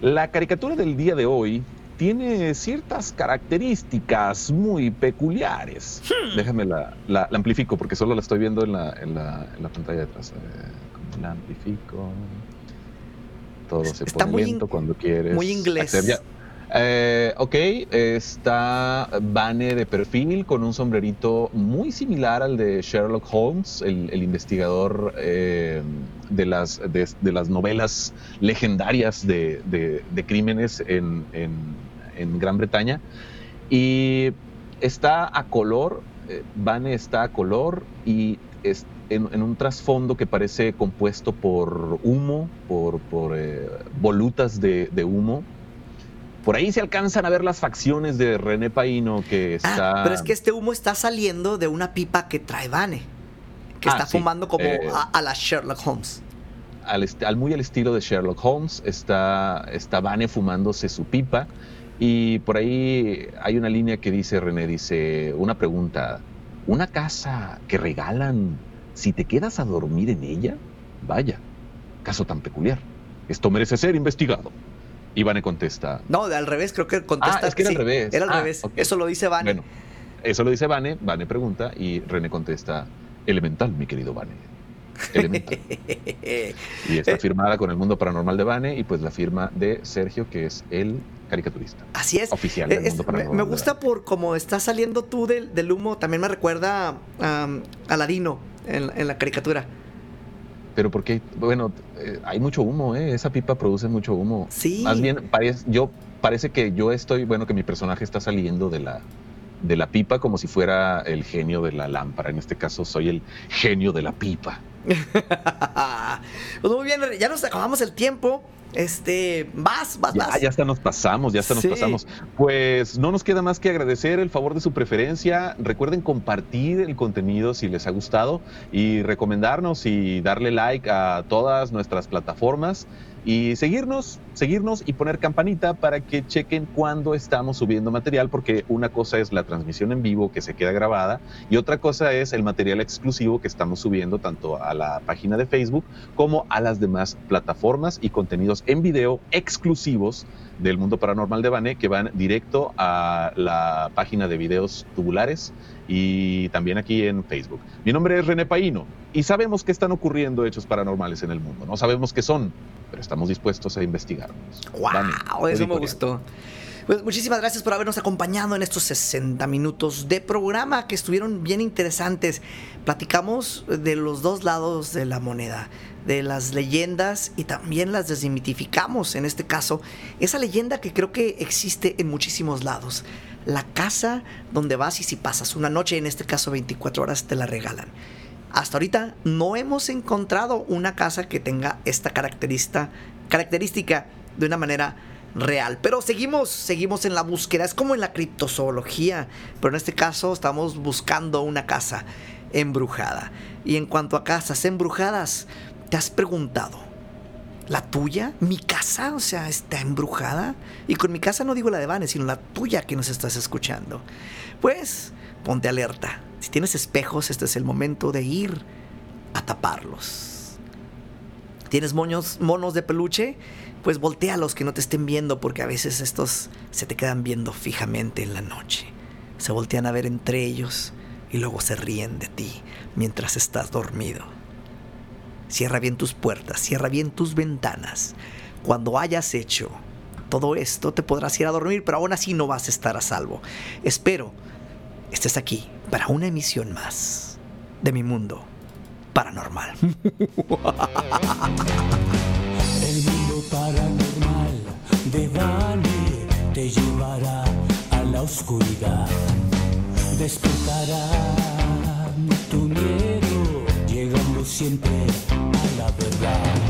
La caricatura del día de hoy tiene ciertas características muy peculiares. Hmm. Déjame la, la- la amplifico porque solo la estoy viendo en la, en la, en pantalla de atrás. Eh, ¿Cómo la amplifico? Todo se Está pone lento in- cuando quieres. muy inglés. Eh, ok, está Vane de perfil con un sombrerito muy similar al de Sherlock Holmes, el, el investigador eh, de, las, de, de las novelas legendarias de, de- de crímenes en, en- en Gran Bretaña. Y está a color, eh, Vane está a color y es en, en un trasfondo que parece compuesto por humo, por, por eh, volutas de, de humo. Por ahí se alcanzan a ver las facciones de René Paino que está... Ah, pero es que este humo está saliendo de una pipa que trae Vane. Que Ah, está sí, fumando como eh, a, a la Sherlock Holmes. al, al muy al estilo de Sherlock Holmes. Está, está Vane fumándose su pipa. Y por ahí hay una línea que dice, René, dice, una pregunta. ¿Una casa que regalan si te quedas a dormir en ella? Vaya, caso tan peculiar. Esto merece ser investigado. Y Vane contesta, No, al revés, creo que contesta. Ah, es que era al sí, revés. Era al Ah, revés. Eso lo dice Vane. Bueno, eso lo dice Vane, Vane pregunta y René contesta, elemental, mi querido Vane. Elemental. y está firmada con el mundo paranormal de Vane y pues la firma de Sergio, que es el caricaturista Así es. oficial del Es- mundo me, paranormal. me gusta por cómo está saliendo tú del, del humo. También me recuerda um, a Ladino en, en la caricatura. Pero porque, bueno, eh, hay mucho humo, ¿eh? Esa pipa produce mucho humo. Sí. Más bien, parece, yo, parece que yo estoy, bueno, que mi personaje está saliendo de la, de la pipa como si fuera el genio de la lámpara. En este caso, soy el genio de la pipa. [LAUGHS] pues muy bien, ya nos acabamos el tiempo. Este, vas, vas, Ya, vas. ya hasta nos pasamos, ya hasta Sí. nos pasamos. Pues no nos queda más que agradecer el favor de su preferencia. Recuerden compartir el contenido si les ha gustado y recomendarnos y darle like a todas nuestras plataformas y seguirnos, seguirnos y poner campanita para que chequen cuando estamos subiendo material, porque una cosa es la transmisión en vivo que se queda grabada y otra cosa es el material exclusivo que estamos subiendo tanto a la página de Facebook como a las demás plataformas y contenidos en video exclusivos del mundo paranormal de Bane que van directo a la página de videos tubulares y también aquí en Facebook. Mi nombre es René Paino y sabemos que están ocurriendo hechos paranormales en el mundo. No sabemos qué son, pero estamos dispuestos a investigarlos. ¡Wow! Eso me editorial. gustó. Pues muchísimas gracias por habernos acompañado en estos 60 minutos de programa que estuvieron bien interesantes. Platicamos de los dos lados de la moneda, de las leyendas y también las desmitificamos. En este caso, esa leyenda que creo que existe en muchísimos lados. La casa donde vas y si pasas una noche, en este caso 24 horas, te la regalan. Hasta ahorita no hemos encontrado una casa que tenga esta característica, característica de una manera real. Pero seguimos, seguimos en la búsqueda. Es como en la criptozoología. Pero en este caso estamos buscando una casa embrujada. Y en cuanto a casas embrujadas, ¿te has preguntado? ¿La tuya? ¿Mi casa? O sea, ¿está embrujada? Y con mi casa no digo la de Vanes, sino la tuya que nos estás escuchando. Pues, ponte alerta. Si tienes espejos, este es el momento de ir a taparlos. ¿Tienes monos de peluche? Pues voltealos que no te estén viendo porque a veces estos se te quedan viendo fijamente en la noche. Se voltean a ver entre ellos y luego se ríen de ti mientras estás dormido. Cierra bien tus puertas, cierra bien tus ventanas. Cuando hayas hecho todo esto, te podrás ir a dormir, pero aún así no vas a estar a salvo. Espero estés aquí para una emisión más de mi mundo paranormal. [LAUGHS] El mundo paranormal de Vane te llevará a la oscuridad. Despertará tu miedo, llegando siempre a la